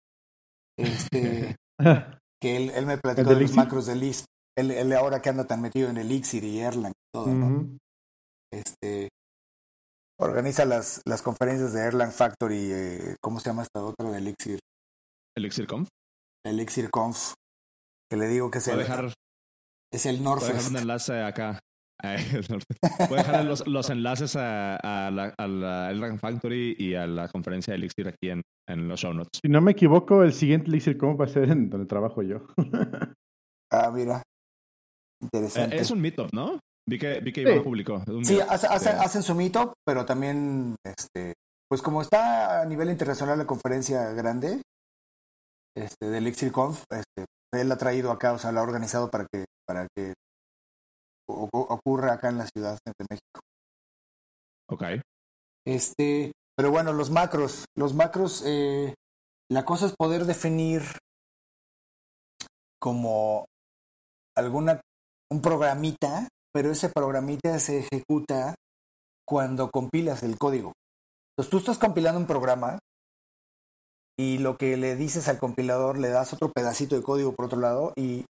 este, que él, me platicó de, los macros de Lisp. Él, ahora que anda tan metido en Elixir y Erlang y todo, ¿no? Este, organiza las, las conferencias de Erlang Factory, eh, ¿cómo se llama esta otra de Elixir? Elixir Conf. Elixir Conf. Que le digo que es el, dejar, es el Northwest. dejar un enlace acá. Voy a dejar los, los enlaces a, a, la, a la Factory y a la conferencia de Elixir aquí en, en, los show notes. Si no me equivoco, el siguiente Elixir ¿cómo va a ser en donde trabajo yo. ah, mira. Interesante. es un meetup, ¿no? Vi que, vi que Iván publicó. sí, hacen su meetup, pero también, este, pues como está a nivel internacional la conferencia grande este, de Elixir Conf, este, él ha traído acá, o sea, la ha organizado para que, para que ocurra acá en la Ciudad de México. Ok. Este, pero bueno, los macros, los macros, eh, la cosa es poder definir como alguna, un programita pero ese programita se ejecuta cuando compilas el código. Entonces tú estás compilando un programa y lo que le dices al compilador le das otro pedacito de código por otro lado y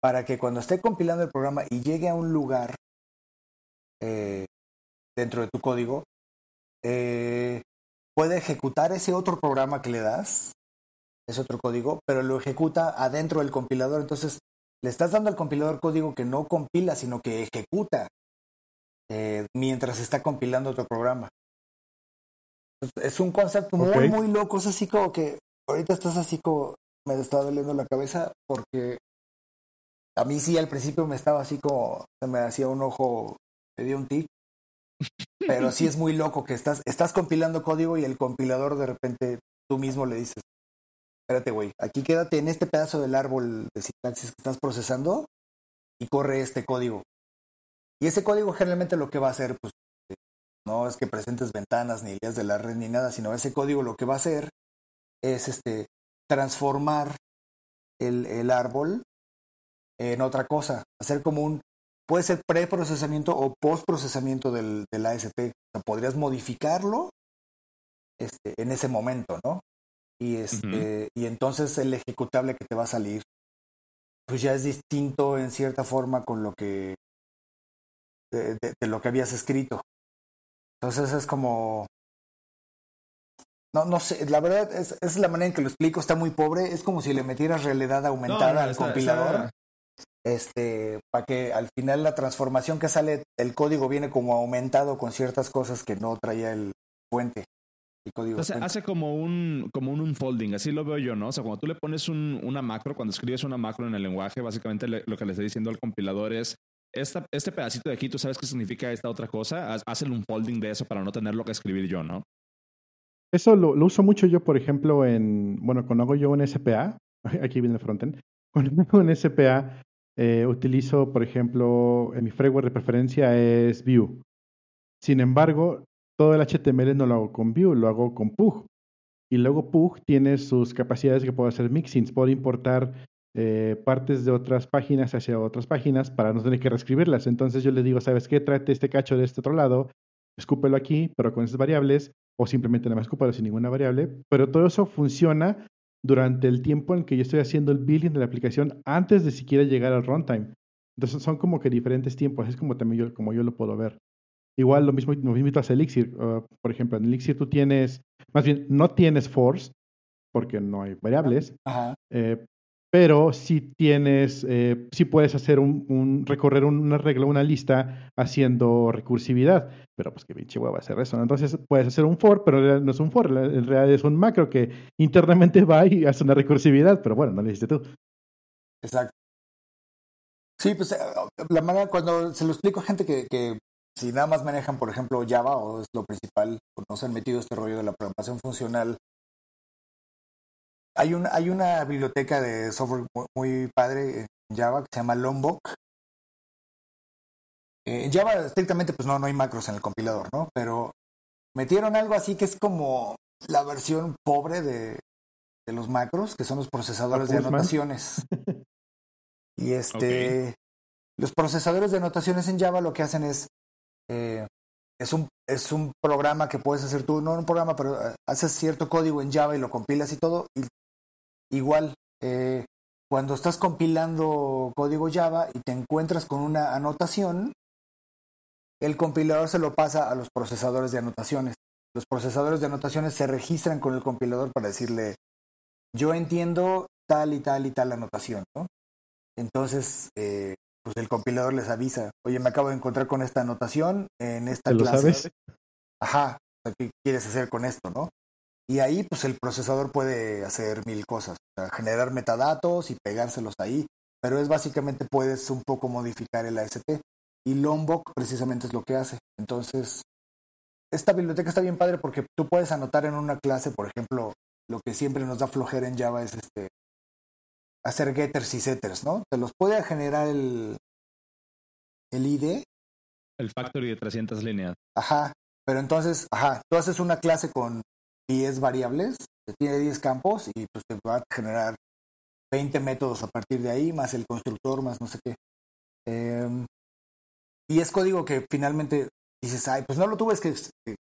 para que cuando esté compilando el programa y llegue a un lugar eh, dentro de tu código, eh, puede ejecutar ese otro programa que le das, ese otro código, pero lo ejecuta adentro del compilador. Entonces le estás dando al compilador código que no compila, sino que ejecuta eh, mientras está compilando otro programa. Es un concepto muy, muy loco. Es así como que ahorita estás así como me está doliendo la cabeza porque a mí sí al principio me estaba así como se me hacía un ojo, me dio un tic. Pero sí es muy loco que estás, estás compilando código y el compilador de repente tú mismo le dices, espérate, güey, aquí quédate en este pedazo del árbol de sintaxis que estás procesando y corre este código. Y ese código generalmente lo que va a hacer, pues, no es que presentes ventanas ni ideas de la red ni nada, sino ese código lo que va a hacer es este, transformar el, el árbol en otra cosa, hacer como un, puede ser preprocesamiento o postprocesamiento del, del AST. O podrías modificarlo este, en ese momento, ¿no? y, este, y entonces el ejecutable que te va a salir, pues ya es distinto en cierta forma con lo que, de, lo que habías escrito. Entonces es como, no, no sé, la verdad es, es la manera en que lo explico, está muy pobre, es como si le metieras realidad aumentada al compilador. Este, para que al final la transformación que sale, el código viene como aumentado con ciertas cosas que no traía el puente. Entonces hace como un, como un unfolding, así lo veo yo, ¿no? O sea, cuando tú le pones un, una macro, cuando escribes una macro en el lenguaje, básicamente lo que le estoy diciendo al compilador es, este pedacito de aquí, ¿tú sabes qué significa esta otra cosa? Haz, un unfolding de eso para no tener lo que escribir yo, ¿no? Eso lo, uso mucho yo, por ejemplo, en, bueno, cuando hago yo un SPA, aquí viene el frontend, cuando hago un SPA, eh, utilizo, por ejemplo, en mi framework de preferencia es Vue. Sin embargo, todo el HTML no lo hago con Vue, lo hago con Pug. Y luego Pug tiene sus capacidades que puedo hacer mixins, puedo importar eh, partes de otras páginas hacia otras páginas para no tener que reescribirlas. Entonces yo le digo, ¿sabes qué? Trate este cacho de este otro lado, escúpelo aquí, pero con esas variables, o simplemente nada más escúpelo sin ninguna variable. Pero todo eso funciona durante el tiempo en que yo estoy haciendo el building de la aplicación antes de siquiera llegar al runtime. Entonces son como que diferentes tiempos, es como también yo, como yo lo puedo ver. Igual lo mismo, lo mismo hace Elixir. Uh, por ejemplo, en Elixir tú tienes, más bien, no tienes force, porque no hay variables, eh, pero sí tienes, eh, sí puedes hacer un, recorrer una regla, una lista haciendo recursividad. Pero pues qué pinche hueva hacer eso. Entonces puedes hacer un for, pero no es un for, en realidad es un macro que internamente va y hace una recursividad, pero bueno, no lo hiciste tú. Exacto. Sí, pues eh, la manera cuando se lo explico a gente que, que si nada más manejan, por ejemplo, Java o es lo principal, o no se han metido este rollo de la programación funcional, hay, un, hay una biblioteca de software muy, padre en Java que se llama Lombok. Eh, en Java estrictamente pues no, no hay macros en el compilador, ¿no? Pero metieron algo así que es como la versión pobre de, de los macros, que son los procesadores de anotaciones. y este, los procesadores de anotaciones en Java lo que hacen es, eh, es, un, es un programa que puedes hacer tú, no un programa, pero eh, haces cierto código en Java y lo compilas y todo. Y igual, eh, cuando estás compilando código Java y te encuentras con una anotación, el compilador se lo pasa a los procesadores de anotaciones. Los procesadores de anotaciones se registran con el compilador para decirle, yo entiendo tal y tal y tal anotación, ¿no? Entonces, eh, pues el compilador les avisa, oye, me acabo de encontrar con esta anotación en esta ¿Te clase. Lo sabes? Ajá, ¿qué quieres hacer con esto, no? Y ahí, pues el procesador puede hacer mil cosas, generar metadatos y pegárselos ahí, pero es básicamente puedes un poco modificar el AST. Y Lombok precisamente es lo que hace. Entonces, esta biblioteca está bien padre porque tú puedes anotar en una clase, por ejemplo, lo que siempre nos da flojera en Java es este hacer getters y setters, ¿no? Te los puede generar el, el ID. El factory de 300 líneas. Ajá, pero entonces, ajá, tú haces una clase con 10 variables, tiene 10 campos y pues te va a generar 20 métodos a partir de ahí, más el constructor, más no sé qué. Em, y es código que finalmente dices, ay, pues no lo tuve que,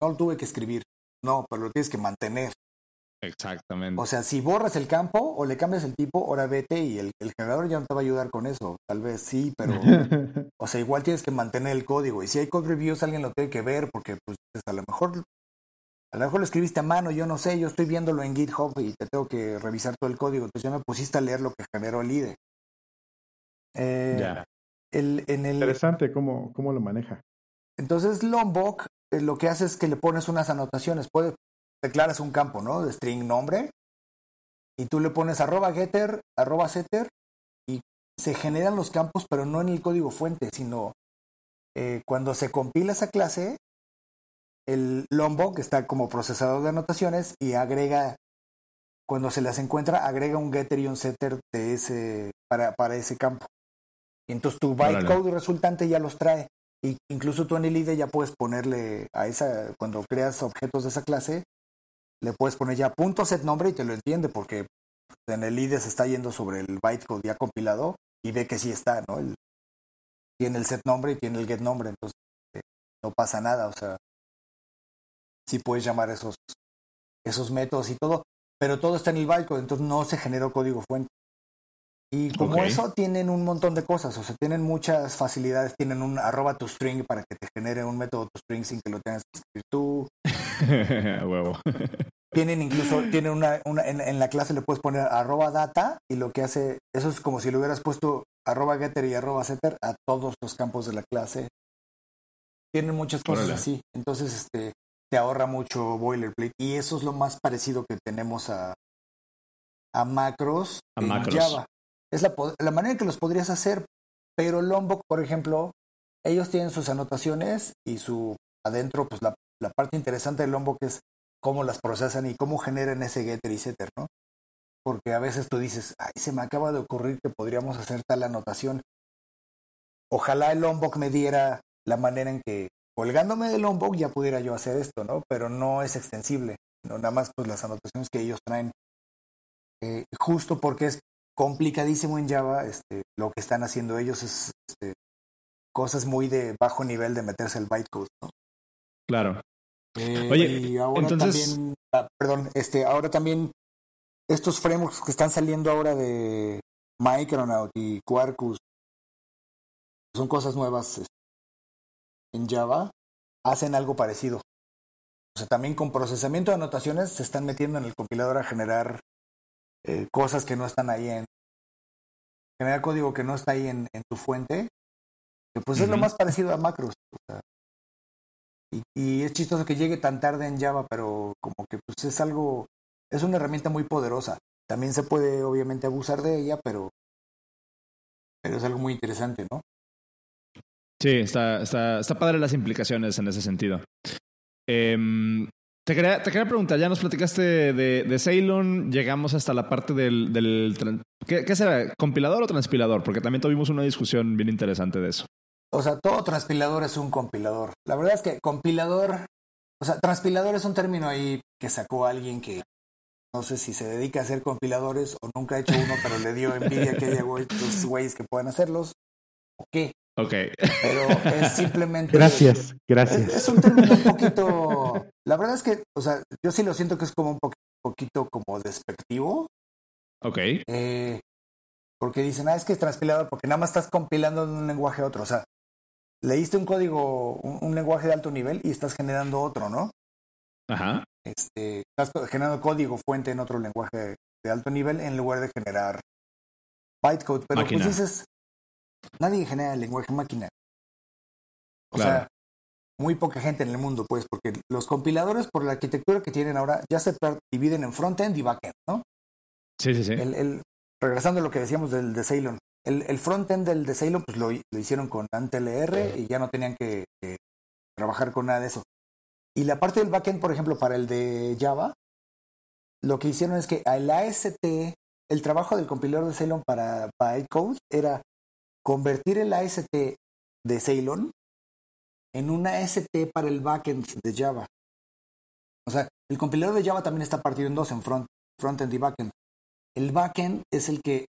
no lo tuve que escribir. No, pero lo tienes que mantener. Exactamente. O sea, si borras el campo o le cambias el tipo, ahora vete y el, generador ya no te va a ayudar con eso. Tal vez sí, pero. o sea, igual tienes que mantener el código. Y si hay code reviews, alguien lo tiene que ver porque, pues, a lo mejor. A lo mejor lo escribiste a mano, yo no sé, yo estoy viéndolo en GitHub y te tengo que revisar todo el código. Entonces ya me pusiste a leer lo que generó el IDE. Eh, ya. El, en el... Interesante cómo, cómo lo maneja. Entonces Lombok eh, lo que hace es que le pones unas anotaciones. Puede, declaras un campo, ¿no? De string nombre. Y tú le pones arroba getter, arroba setter. Y se generan los campos, pero no en el código fuente, sino eh, cuando se compila esa clase, el Lombok está como procesador de anotaciones y agrega, cuando se las encuentra, agrega un getter y un setter de ese, para, para ese campo. Y entonces tu bytecode resultante ya los trae. Y incluso tú en el IDE ya puedes ponerle a esa, cuando creas objetos de esa clase, le puedes poner ya punto set nombre y te lo entiende porque en el IDE se está yendo sobre el bytecode ya compilado y ve que sí está, ¿no? tiene el set nombre y tiene el get nombre, entonces eh, no pasa nada, o sea, sí puedes llamar esos, esos métodos y todo, pero todo está en el bytecode, entonces no se generó código fuente. Y como eso tienen un montón de cosas, o sea, tienen muchas facilidades, tienen un arroba to string para que te genere un método to string sin que lo tengas que escribir tú. Huevo. tienen incluso, tienen una, una en, la clase le puedes poner arroba data y lo que hace, eso es como si le hubieras puesto arroba getter y arroba setter a todos los campos de la clase. Tienen muchas cosas así, entonces este te ahorra mucho boilerplate y eso es lo más parecido que tenemos a, a macros en Java. Es la, la manera en que los podrías hacer, pero Lombok, por ejemplo, ellos tienen sus anotaciones y su adentro, pues la, la parte interesante de Lombok es cómo las procesan y cómo generan ese getter y setter, ¿no? Porque a veces tú dices, ay, se me acaba de ocurrir que podríamos hacer tal anotación. Ojalá el Lombok me diera la manera en que, colgándome del Lombok, ya pudiera yo hacer esto, ¿no? Pero no es extensible, ¿no? Nada más pues las anotaciones que ellos traen. Eh, justo porque es complicadísimo en Java. Este, lo que están haciendo ellos es este, cosas muy de bajo nivel de meterse el bytecode, ¿no? Claro. Eh, Oye, y ahora también, ah, perdón, este, ahora también estos frameworks que están saliendo ahora de Micronaut y Quarkus son cosas nuevas en Java, hacen algo parecido. O sea, también con procesamiento de anotaciones se están metiendo en el compilador a generar eh, cosas que no están ahí en generar código que no está ahí en, tu fuente, que pues es lo más parecido a macros. y, es chistoso que llegue tan tarde en Java, pero como que pues es algo, es una herramienta muy poderosa. También se puede obviamente abusar de ella, pero, pero es algo muy interesante, ¿no? Sí, está, está, está padre las implicaciones en ese sentido. Em, te, quería, te quería preguntar, ya nos platicaste de, de Ceylon, llegamos hasta la parte del... del ¿qué, ¿Qué será? ¿Compilador o transpilador? Porque también tuvimos una discusión bien interesante de eso. O sea, todo transpilador es un compilador. La verdad es que compilador, o sea, transpilador es un término ahí que sacó alguien que no sé si se dedica a hacer compiladores o nunca ha hecho uno, pero le dio envidia que haya estos güeyes que puedan hacerlos. ¿O qué? Ok. Pero es simplemente. Gracias, gracias. Es, un término un poquito. La verdad es que, o sea, yo sí lo siento que es como un poquito como despectivo. Ok. Eh, porque dicen, ah, es que es transpilador, porque nada más estás compilando de un lenguaje a otro. O sea, leíste un código, un, lenguaje de alto nivel y estás generando otro, ¿no? Ajá. Este, estás generando código fuente en otro lenguaje de alto nivel en lugar de generar bytecode. Pero pues dices, nadie genera el lenguaje máquina. O sea, muy poca gente en el mundo, pues, porque los compiladores, por la arquitectura que tienen ahora, ya se dividen en frontend y backend, ¿no? Sí, sí, sí. El, regresando a lo que decíamos del de Ceylon, el, el frontend del de Ceylon, pues lo, lo hicieron con AntLR y ya no tenían que, trabajar con nada de eso. Y la parte del backend, por ejemplo, para el de Java, lo que hicieron es que el AST, el trabajo del compilador de Ceylon para bytecode era convertir el AST de Ceylon en una AST para el backend de Java. O sea, el compilador de Java también está partido en dos, en front, frontend y backend. El backend es el que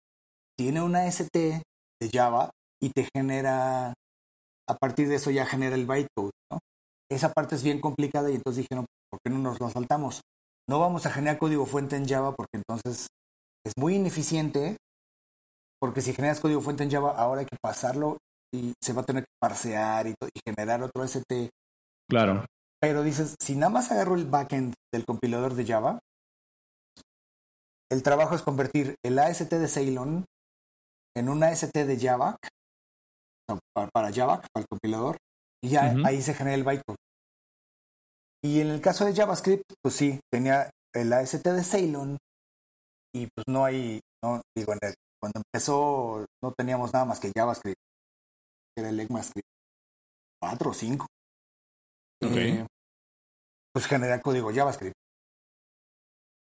tiene una ST de Java y te genera, a partir de eso ya genera el bytecode. Esa parte es bien complicada y entonces dijeron, ¿por qué no nos lo saltamos? No vamos a generar código fuente en Java porque entonces es muy ineficiente, porque si generas código fuente en Java, ahora hay que pasarlo y se va a tener que parsear y, y generar otro ST. Claro. Pero dices, si nada más agarro el backend del compilador de Java, el trabajo es convertir el AST de Ceylon en un AST de Java, para Java, para el compilador, y ya ahí se genera el bytecode. Y en el caso de JavaScript, pues sí, tenía el AST de Ceylon y pues no hay, no, digo, cuando empezó no teníamos nada más que JavaScript, era el ECMAScript 4 o 5. Eh, pues genera código JavaScript.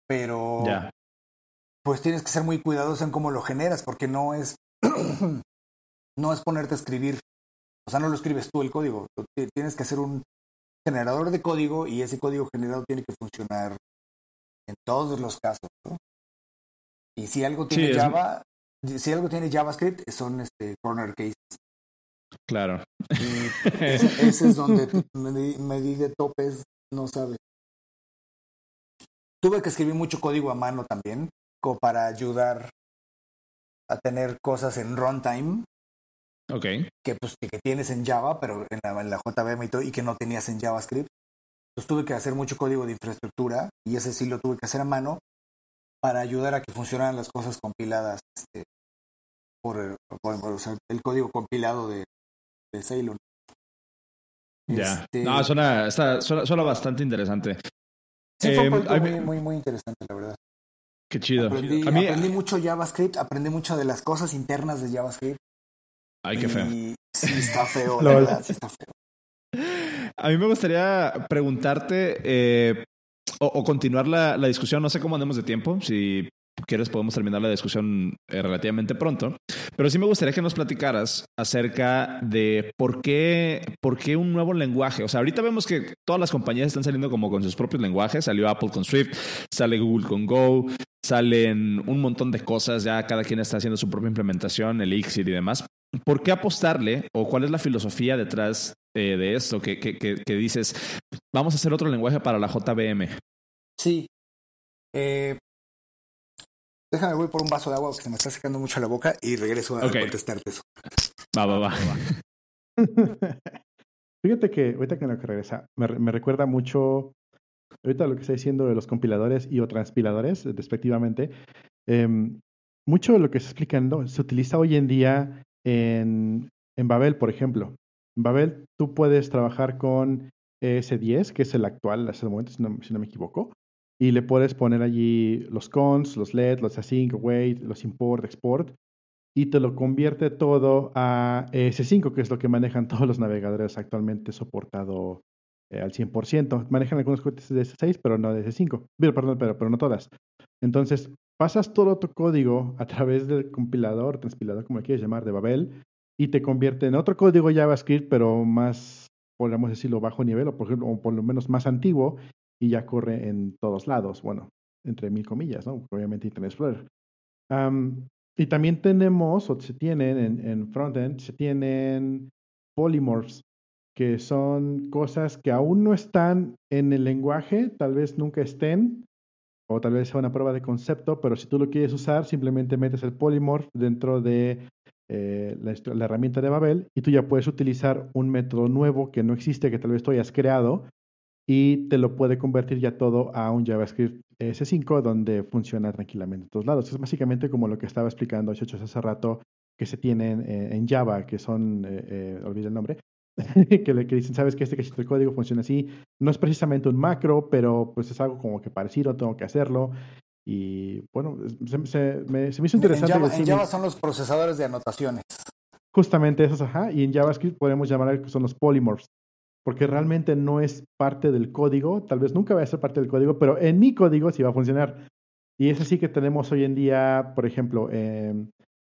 Pero pues tienes que ser muy cuidadoso en cómo lo generas, porque no es, no es ponerte a escribir, o sea, no lo escribes tú el código, tienes que hacer un generador de código y ese código generado tiene que funcionar en todos los casos, ¿no? Y si algo tiene Java, si algo tiene JavaScript, son este corner cases. Claro. Y ese, es donde me, di de topes, no sabes. Tuve que escribir mucho código a mano también, para ayudar a tener cosas en runtime. Ok. Que, pues, que, tienes en Java, pero en la, en la JVM y, todo, y que no tenías en JavaScript. Entonces tuve que hacer mucho código de infraestructura y ese sí lo tuve que hacer a mano para ayudar a que funcionaran las cosas compiladas este, por, el código compilado de, de Ceylon. Ya. Este no, suena, suena, bastante interesante. Sí, fue em, muy, muy, muy interesante, la verdad. Qué chido. Aprendí, a mí, aprendí mucho JavaScript, aprendí mucho de las cosas internas de JavaScript. Ay, qué feo. Sí, está feo, la verdad, sí está feo. A mí me gustaría preguntarte eh, o, continuar la, la, discusión. No sé cómo andemos de tiempo. Si quieres, podemos terminar la discusión eh, relativamente pronto. Pero sí me gustaría que nos platicaras acerca de por qué, por qué un nuevo lenguaje. O sea, ahorita vemos que todas las compañías están saliendo como con sus propios lenguajes. Salió Apple con Swift, sale Google con Go, salen un montón de cosas. Ya cada quien está haciendo su propia implementación, el Elixir y demás. ¿Por qué apostarle o cuál es la filosofía detrás eh, de esto que, que, que, dices, vamos a hacer otro lenguaje para la JVM? Sí. Eh, Déjame, voy por un vaso de agua porque se me está secando mucho la boca y regreso a contestarte eso. Va, va, va. Fíjate que ahorita que, que regresa, me, me, recuerda mucho, ahorita lo que está diciendo de los compiladores y o transpiladores, respectivamente. Em, mucho de lo que está explicando se utiliza hoy en día en, en Babel, por ejemplo. En Babel tú puedes trabajar con ES10, que es el actual hasta el momento, si no me equivoco y le puedes poner allí los cons, los let, los async, wait, los import, export. y te lo convierte todo a S5, que es lo que manejan todos los navegadores actualmente soportado eh, al 100%. Manejan algunos cohetes de S6, pero no de S5. Perdón, pero, pero no todas. Entonces, pasas todo tu código a través del compilador, transpilador, como quieres llamar, de Babel, y te convierte en otro código JavaScript, pero más, podríamos decirlo, bajo nivel, o por, ejemplo, o por lo menos más antiguo, y ya corre en todos lados. Bueno, entre mil comillas, ¿no? Obviamente Internet Explorer. y también tenemos, o se tienen en, en frontend, se tienen polymorphs, que son cosas que aún no están en el lenguaje, tal vez nunca estén, o tal vez sea una prueba de concepto, pero si tú lo quieres usar, simplemente metes el polymorph dentro de eh, la, herramienta de Babel y tú ya puedes utilizar un método nuevo que no existe, que tal vez tú hayas creado, y te lo puede convertir ya todo a un JavaScript S5 donde funciona tranquilamente en todos lados. Es básicamente como lo que estaba explicando Chochos hace rato que se tienen en Java, que son, eh, eh, olvidé el nombre, que le dicen, sabes que este cachito del código funciona así. No es precisamente un macro, pero pues es algo como que parecido, tengo que hacerlo. Y bueno, se, me, hizo interesante. En Java, son los procesadores de anotaciones. Justamente esos, ajá. Y en JavaScript podemos llamar que son los polymorphs. Porque realmente no es parte del código, tal vez nunca va a ser parte del código, pero en mi código sí va a funcionar. Y es así que tenemos hoy en día, por ejemplo, em,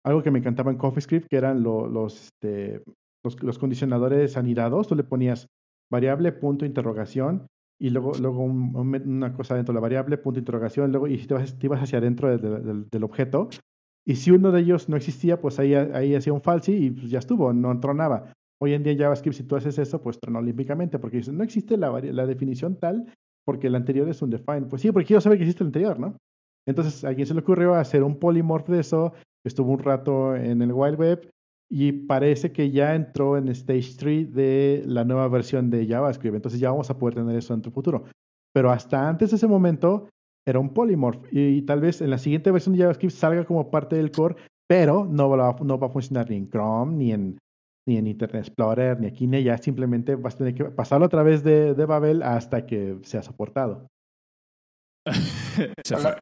algo que me encantaba en CoffeeScript, que eran los, este, los, condicionadores anidados, tú le ponías variable, punto, interrogación, y luego, luego una cosa dentro de la variable, punto, interrogación, luego y te, vas, te ibas hacia adentro del objeto. Y si uno de ellos no existía, pues ahí, ahí hacía un falsi y pues ya estuvo, no tronaba. Hoy en día JavaScript, si tú haces eso, pues tronó olímpicamente, porque dices, no existe la, la definición tal, porque el anterior es un define. Pues sí, porque quiero saber que existe el anterior, ¿no? Entonces, a alguien se le ocurrió hacer un polymorph de eso, estuvo un rato en el Wild Web, y parece que ya entró en Stage 3 de la nueva versión de JavaScript. Entonces ya vamos a poder tener eso en tu futuro. Pero hasta antes de ese momento era un polymorph y, tal vez en la siguiente versión de JavaScript salga como parte del core, pero no va, no va a funcionar ni en Chrome, ni en, ni en Internet Explorer, ni aquí, ni allá. Simplemente vas a tener que pasarlo a través de, de Babel hasta que sea soportado. Se fue.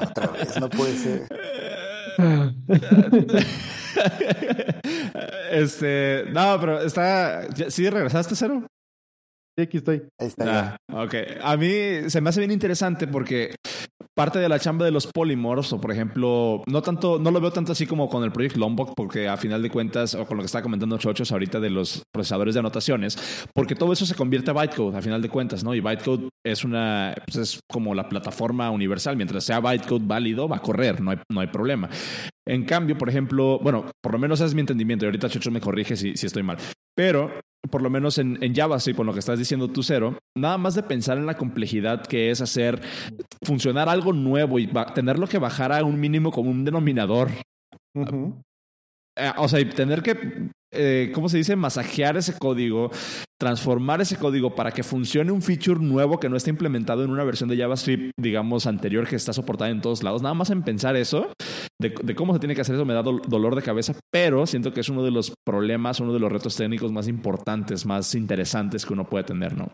otra vez, no puede ser. este, no, pero está. ¿Sí regresaste, Cero? Sí, aquí estoy. Ahí está. Ah, ok. A mí se me hace bien interesante porque parte de la chamba de los polymorphs, o por ejemplo, no tanto, no lo veo tanto así como con el Project Lombok, porque a final de cuentas, o con lo que está comentando Chochos ahorita de los procesadores de anotaciones, porque todo eso se convierte a bytecode a final de cuentas, ¿no? Y bytecode es una, pues es como la plataforma universal, mientras sea bytecode válido, va a correr, no hay, no hay problema. En cambio, por ejemplo, bueno, por lo menos ese es mi entendimiento, y ahorita Chocho me corrige si, si estoy mal, pero por lo menos en, en JavaScript, por lo que estás diciendo tú, Cero, nada más de pensar en la complejidad que es hacer funcionar algo nuevo y tenerlo que bajar a un mínimo como un denominador. Eh, o sea, y tener que eh, ¿cómo se dice? Masajear ese código, transformar ese código para que funcione un feature nuevo que no está implementado en una versión de JavaScript, digamos, anterior que está soportada en todos lados. Nada más en pensar eso, de, cómo se tiene que hacer eso, me da dolor de cabeza, pero siento que es uno de los problemas, uno de los retos técnicos más importantes, más interesantes que uno puede tener, ¿no?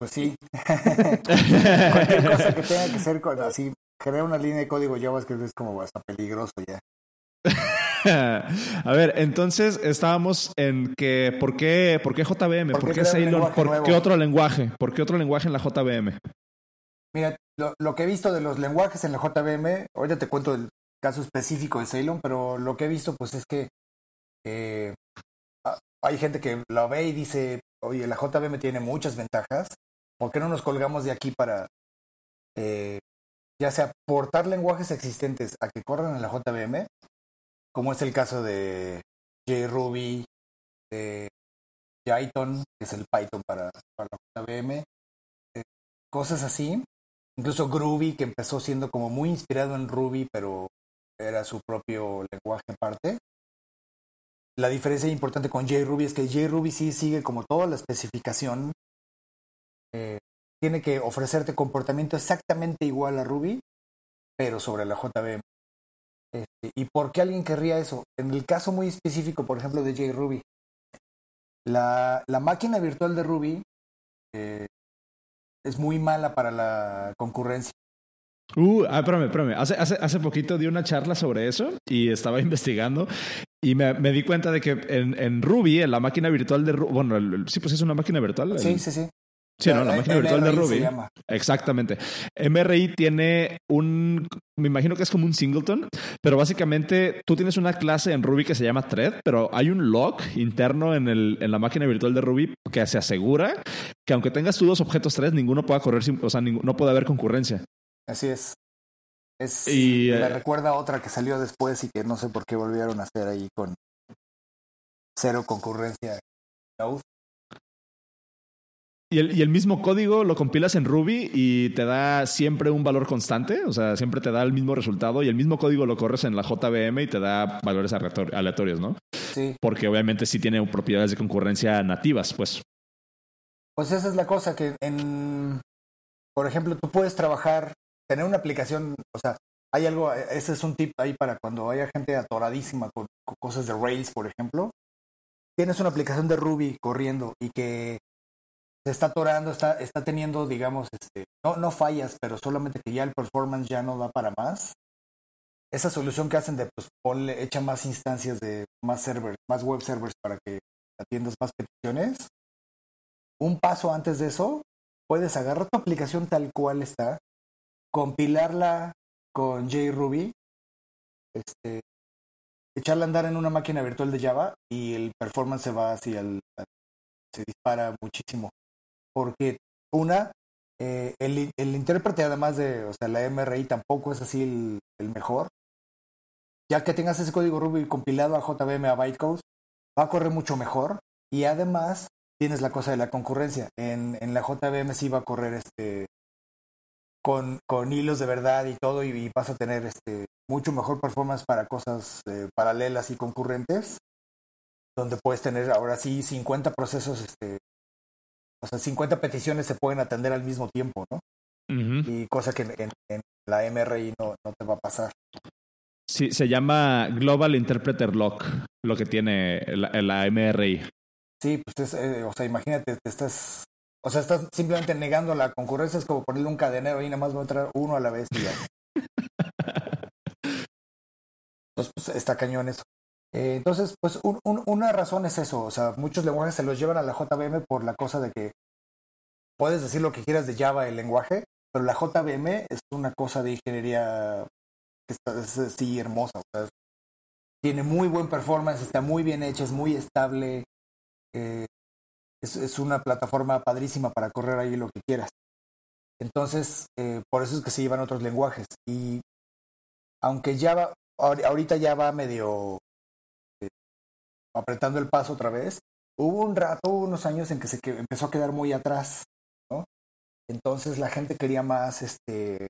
Pues sí. Cualquier cosa que tenga que ser así crear una línea de código JavaScript es como hasta peligroso ya. A ver, entonces estábamos en que ¿por qué, por qué JVM? ¿Por, qué, Ceylon? ¿Por qué otro lenguaje? ¿Por qué otro lenguaje en la JVM? Mira, lo, que he visto de los lenguajes en la JVM, ahorita te cuento el caso específico de Ceylon, pero lo que he visto pues es que eh, hay gente que lo ve y dice, oye, la JVM tiene muchas ventajas, ¿por qué no nos colgamos de aquí para eh, ya sea portar lenguajes existentes a que corran en la JVM, como es el caso de JRuby, de Python, que es el Python para, la JVM, eh, cosas así. Incluso Groovy, que empezó siendo como muy inspirado en Ruby, pero era su propio lenguaje aparte. La diferencia importante con JRuby es que JRuby sí sigue como toda la especificación eh, tiene que ofrecerte comportamiento exactamente igual a Ruby, pero sobre la JVM. Este, ¿Y por qué alguien querría eso? En el caso muy específico, por ejemplo, de JRuby, la, la máquina virtual de Ruby eh, es muy mala para la concurrencia. Uh, ah, espérame, espérame. Hace, hace, hace poquito di una charla sobre eso y estaba investigando y me, me di cuenta de que en, en, Ruby, en la máquina virtual de Ruby, bueno, sí, pues es una máquina virtual. Sí, sí, sí. Sí, ¿no? La máquina virtual de Ruby. Exactamente. MRI tiene un, me imagino que es como un singleton, pero básicamente tú tienes una clase en Ruby que se llama thread, pero hay un lock interno en, el, en la máquina virtual de Ruby que se asegura que aunque tengas tú dos objetos thread, ninguno pueda correr, o sea, no puede haber concurrencia. Así es. Es, y, me eh, recuerda otra que salió después y que no sé por qué volvieron a hacer ahí con cero concurrencia. Y el, y el, mismo código lo compilas en Ruby y te da siempre un valor constante, o sea, siempre te da el mismo resultado y el mismo código lo corres en la JVM y te da valores aleatorios, ¿no? Sí. Porque obviamente sí tiene propiedades de concurrencia nativas, pues. Pues esa es la cosa que en, por ejemplo, tú puedes trabajar tener una aplicación, o sea, hay algo, ese es un tip ahí para cuando haya gente atoradísima con, cosas de Rails, por ejemplo. Tienes una aplicación de Ruby corriendo y que se está atorando, está, está teniendo, digamos, este, no, no fallas, pero solamente que ya el performance ya no da para más. Esa solución que hacen de, pues, ponle, echa más instancias de más servers, más web servers para que atiendas más peticiones. Un paso antes de eso, puedes agarrar tu aplicación tal cual está, compilarla con JRuby, este, echarla a andar en una máquina virtual de Java y el performance se va hacia el, se dispara muchísimo. Porque una, eh, el, el, intérprete además de, o sea, la MRI tampoco es así el, mejor. Ya que tengas ese código Ruby compilado a JVM a bytecode, va a correr mucho mejor y además tienes la cosa de la concurrencia. En, en la JVM sí va a correr este con, con hilos de verdad y todo, y, vas a tener este, mucho mejor performance para cosas eh, paralelas y concurrentes, donde puedes tener ahora sí 50 procesos, este, o sea, 50 peticiones se pueden atender al mismo tiempo, ¿no? Y cosa que en, en, la MRI no, no te va a pasar. Sí, se llama Global Interpreter Lock, lo que tiene la, la MRI. Sí, pues es, eh, o sea, imagínate, te estás o sea, estás simplemente negando la concurrencia, es como ponerle un cadenero y nada más va a entrar uno a la vez y ya. Entonces, pues está cañón eso. Eh, entonces, pues una razón es eso. O sea, muchos lenguajes se los llevan a la JVM por la cosa de que puedes decir lo que quieras de Java, el lenguaje, pero la JVM es una cosa de ingeniería que está sí hermosa. O sea, tiene muy buen performance, está muy bien hecha, es muy estable. Eh, es, una plataforma padrísima para correr ahí lo que quieras. Entonces, eh, por eso es que se llevan otros lenguajes. Y aunque ya ahorita ya va medio apretando el paso otra vez, hubo un rato, unos años en que se empezó a quedar muy atrás, ¿no? Entonces la gente quería más, este,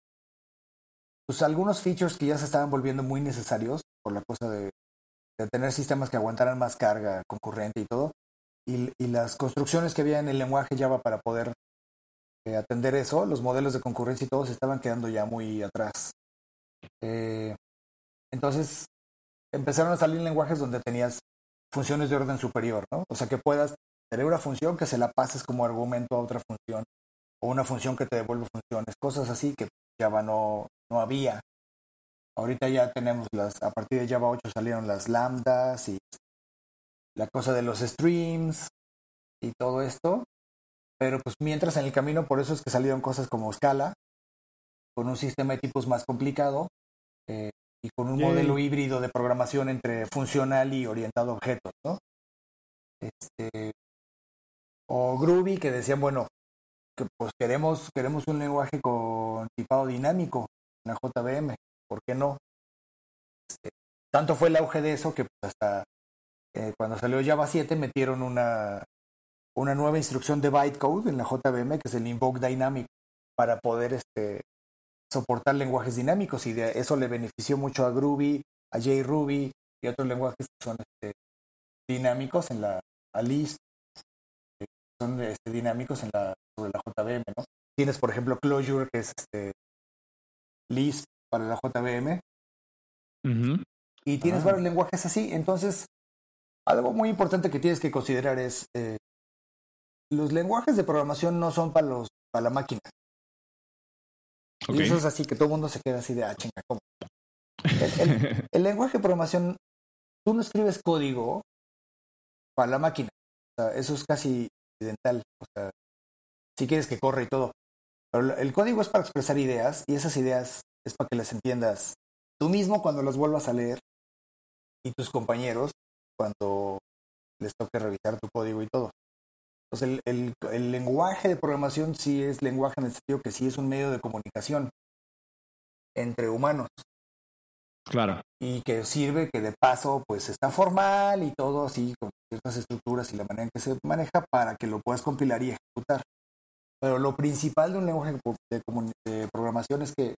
pues algunos features que ya se estaban volviendo muy necesarios por la cosa de tener sistemas que aguantaran más carga concurrente y todo, y, las construcciones que había en el lenguaje Java para poder eh, atender eso, los modelos de concurrencia y todos estaban quedando ya muy atrás. Eh, entonces empezaron a salir lenguajes donde tenías funciones de orden superior, ¿no? O sea, que puedas tener una función que se la pases como argumento a otra función, o una función que te devuelve funciones, cosas así que Java no, no había. Ahorita ya tenemos las, a partir de Java 8 salieron las lambdas y la cosa de los streams y todo esto. Pero pues mientras en el camino, por eso es que salieron cosas como Scala, con un sistema de tipos más complicado eh, y con un modelo híbrido de programación entre funcional y orientado a objetos, ¿no? Este, o Groovy, que decían, bueno, que pues queremos, queremos un lenguaje con tipado dinámico en la JVM, ¿por qué no? Este, tanto fue el auge de eso que pues, hasta eh, cuando salió Java 7 metieron una, una nueva instrucción de bytecode en la JVM que es el invoke dynamic para poder este, soportar lenguajes dinámicos y de eso le benefició mucho a Groovy, a JRuby y otros lenguajes que son este, dinámicos en la a Lisp, que son este, dinámicos en la, sobre la JVM, ¿no? Tienes, por ejemplo, Clojure, que es este, Lisp para la JVM. Y tienes ah. varios lenguajes así. Entonces, algo muy importante que tienes que considerar es, eh, los lenguajes de programación no son para, los, para la máquina. Y eso es así que todo el mundo se queda así de, ah, chinga, ¿cómo? El, lenguaje de programación, tú no escribes código para la máquina. O sea, eso es casi incidental. O sea, si quieres que corra y todo. Pero el código es para expresar ideas y esas ideas es para que las entiendas tú mismo cuando las vuelvas a leer y tus compañeros cuando les toque revisar tu código y todo. Entonces, el, el, lenguaje de programación sí es lenguaje en el sentido que sí es un medio de comunicación entre humanos. Claro. Y que sirve que de paso, pues está formal y todo así, con ciertas estructuras y la manera en que se maneja para que lo puedas compilar y ejecutar. Pero lo principal de un lenguaje de, de programación es que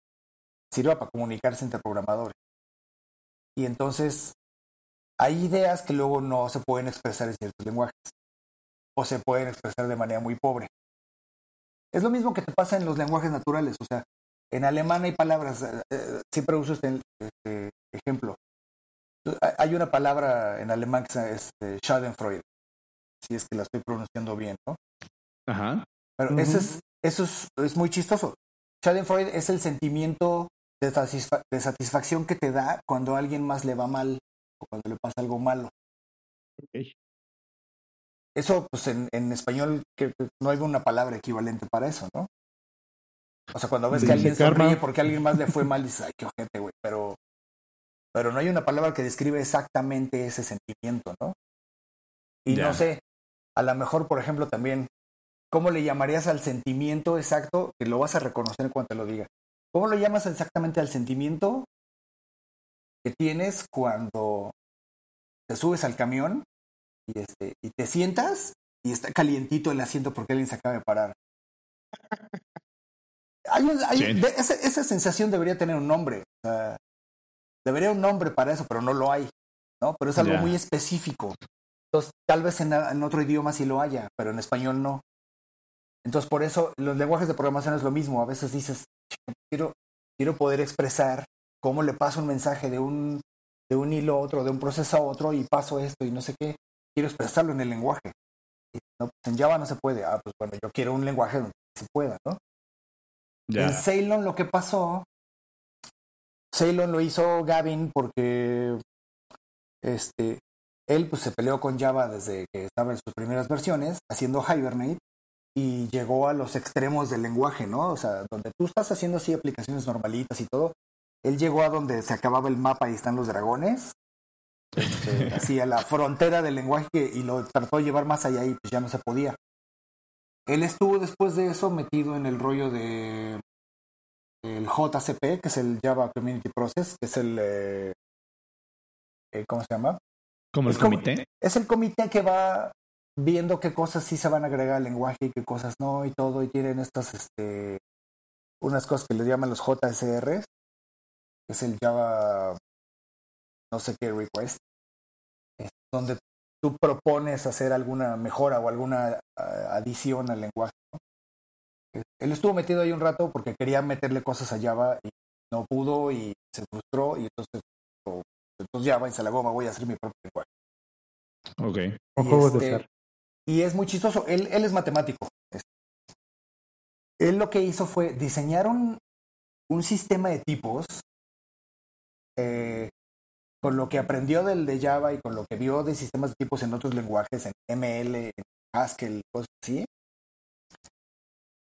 sirva para comunicarse entre programadores. Y entonces hay ideas que luego no se pueden expresar en ciertos lenguajes o se pueden expresar de manera muy pobre. Es lo mismo que te pasa en los lenguajes naturales, o sea, en alemán hay palabras, eh, eh, siempre uso este, este, ejemplo. Hay una palabra en alemán que es este, Schadenfreude, si es que la estoy pronunciando bien, ¿no? Ajá. Pero eso, es, eso es, muy chistoso. Schadenfreude es el sentimiento de, de satisfacción que te da cuando a alguien más le va mal o cuando le pasa algo malo. Eso, pues en, en español, que, no hay una palabra equivalente para eso, ¿no? O sea, cuando ves que alguien sonríe porque a alguien más le fue mal, dices, ay, qué ojete, güey. Pero, pero no hay una palabra que describe exactamente ese sentimiento, ¿no? Y no sé, a lo mejor, por ejemplo, también, ¿cómo le llamarías al sentimiento exacto que lo vas a reconocer cuando te lo diga? ¿Cómo lo llamas exactamente al sentimiento que tienes cuando te subes al camión y, este, y te sientas y está calientito el asiento porque alguien se acaba de parar. esa, sensación debería tener un nombre. debería un nombre para eso, pero no lo hay. ¿no? Pero es algo muy específico. Entonces, tal vez en, en, otro idioma sí lo haya, pero en español no. Entonces, por eso los lenguajes de programación es lo mismo. A veces dices, quiero, quiero poder expresar cómo le paso un mensaje de un, de un hilo a otro, de un proceso a otro y paso esto y no sé qué quiero expresarlo en el lenguaje. no, pues en Java no se puede. Ah, pues bueno, yo quiero un lenguaje donde se pueda, ¿no? En Ceylon lo que pasó, Ceylon lo hizo Gavin porque este, él pues se peleó con Java desde que estaba en sus primeras versiones, haciendo Hibernate, y llegó a los extremos del lenguaje, ¿no? O sea, donde tú estás haciendo así aplicaciones normalitas y todo, él llegó a donde se acababa el mapa y están los dragones, este, así a la frontera del lenguaje y lo trató de llevar más allá y pues ya no se podía. Él estuvo después de eso metido en el rollo de el JCP, que es el Java Community Process, que es el eh, eh, ¿cómo se llama? ¿Como el comité? es el comité que va viendo qué cosas sí se van a agregar al lenguaje y qué cosas no y todo, y tienen estas este unas cosas que le llaman los JSR, que es el Java no sé qué request, donde tú propones hacer alguna mejora o alguna ah, adición al lenguaje. Él estuvo metido ahí un rato porque quería meterle cosas a Java y no pudo y se frustró y entonces, entonces Java y se la goma, voy a hacer mi propio lenguaje. Ok. Y, este, y es muy chistoso, él, él es matemático. Él lo que hizo fue diseñar un, un sistema de tipos eh, con lo que aprendió del de Java y con lo que vio de sistemas de tipos en otros lenguajes, en ML, en Haskell, cosas así,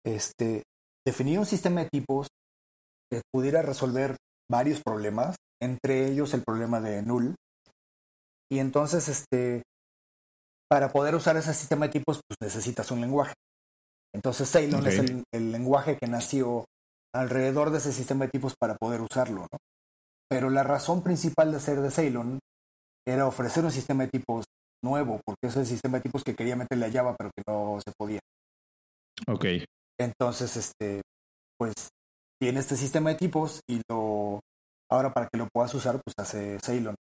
este, definir un sistema de tipos que pudiera resolver varios problemas, entre ellos el problema de null. Y entonces, este, para poder usar ese sistema de tipos, pues necesitas un lenguaje. Entonces, Ceylon es el, el, lenguaje que nació alrededor de ese sistema de tipos para poder usarlo, ¿no? Pero la razón principal de ser de Ceylon era ofrecer un sistema de tipos nuevo, porque es el sistema de tipos que quería meterle a Java, pero que no se podía. Ok. Entonces, este, pues tiene este sistema de tipos y lo ahora para que lo puedas usar, pues hace Ceylon.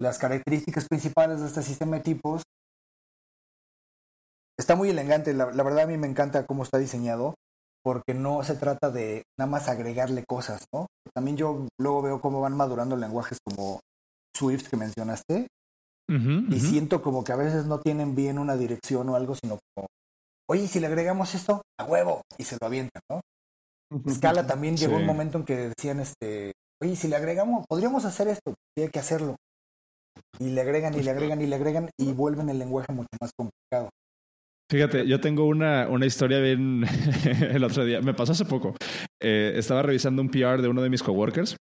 Las características principales de este sistema de tipos está muy elegante. La, la, verdad a mí me encanta cómo está diseñado porque no se trata de nada más agregarle cosas, ¿no? También yo luego veo cómo van madurando lenguajes como Swift que mencionaste y siento como que a veces no tienen bien una dirección o algo, sino como, oye, si le agregamos esto, a huevo, y se lo avientan, ¿no? Scala también llegó un momento en que decían, este, oye, si le agregamos, podríamos hacer esto, tiene que hacerlo. Y le agregan y le agregan y le agregan y vuelven el lenguaje mucho más complicado. Fíjate, yo tengo una, una historia bien el otro día, me pasó hace poco. Eh, estaba revisando un PR de uno de mis coworkers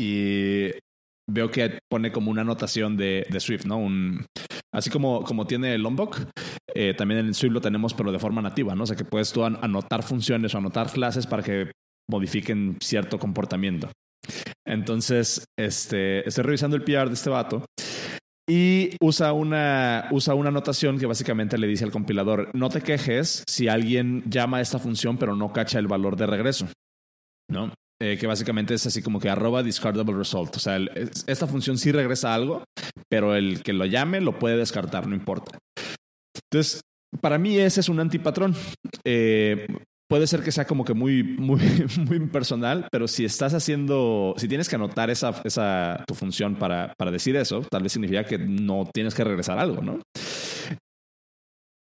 y veo que pone como una anotación de, de Swift, ¿no? Un, así como, como tiene el Lombok, eh, también en Swift lo tenemos, pero de forma nativa, ¿no? O sea, que puedes tú anotar funciones o anotar clases para que modifiquen cierto comportamiento. Entonces, este, estoy revisando el PR de este vato y usa una, usa una anotación que básicamente le dice al compilador, no te quejes si alguien llama a esta función pero no cacha el valor de regreso. ¿No? Eh, que básicamente es así como que arroba discardable result. O sea, esta función sí regresa algo, pero el que lo llame lo puede descartar, no importa. Entonces, para mí ese es un antipatrón. Eh, puede ser que sea como que muy, muy, muy personal, pero si estás haciendo, si tienes que anotar esa, esa tu función para, para decir eso, tal vez significa que no tienes que regresar algo, ¿no?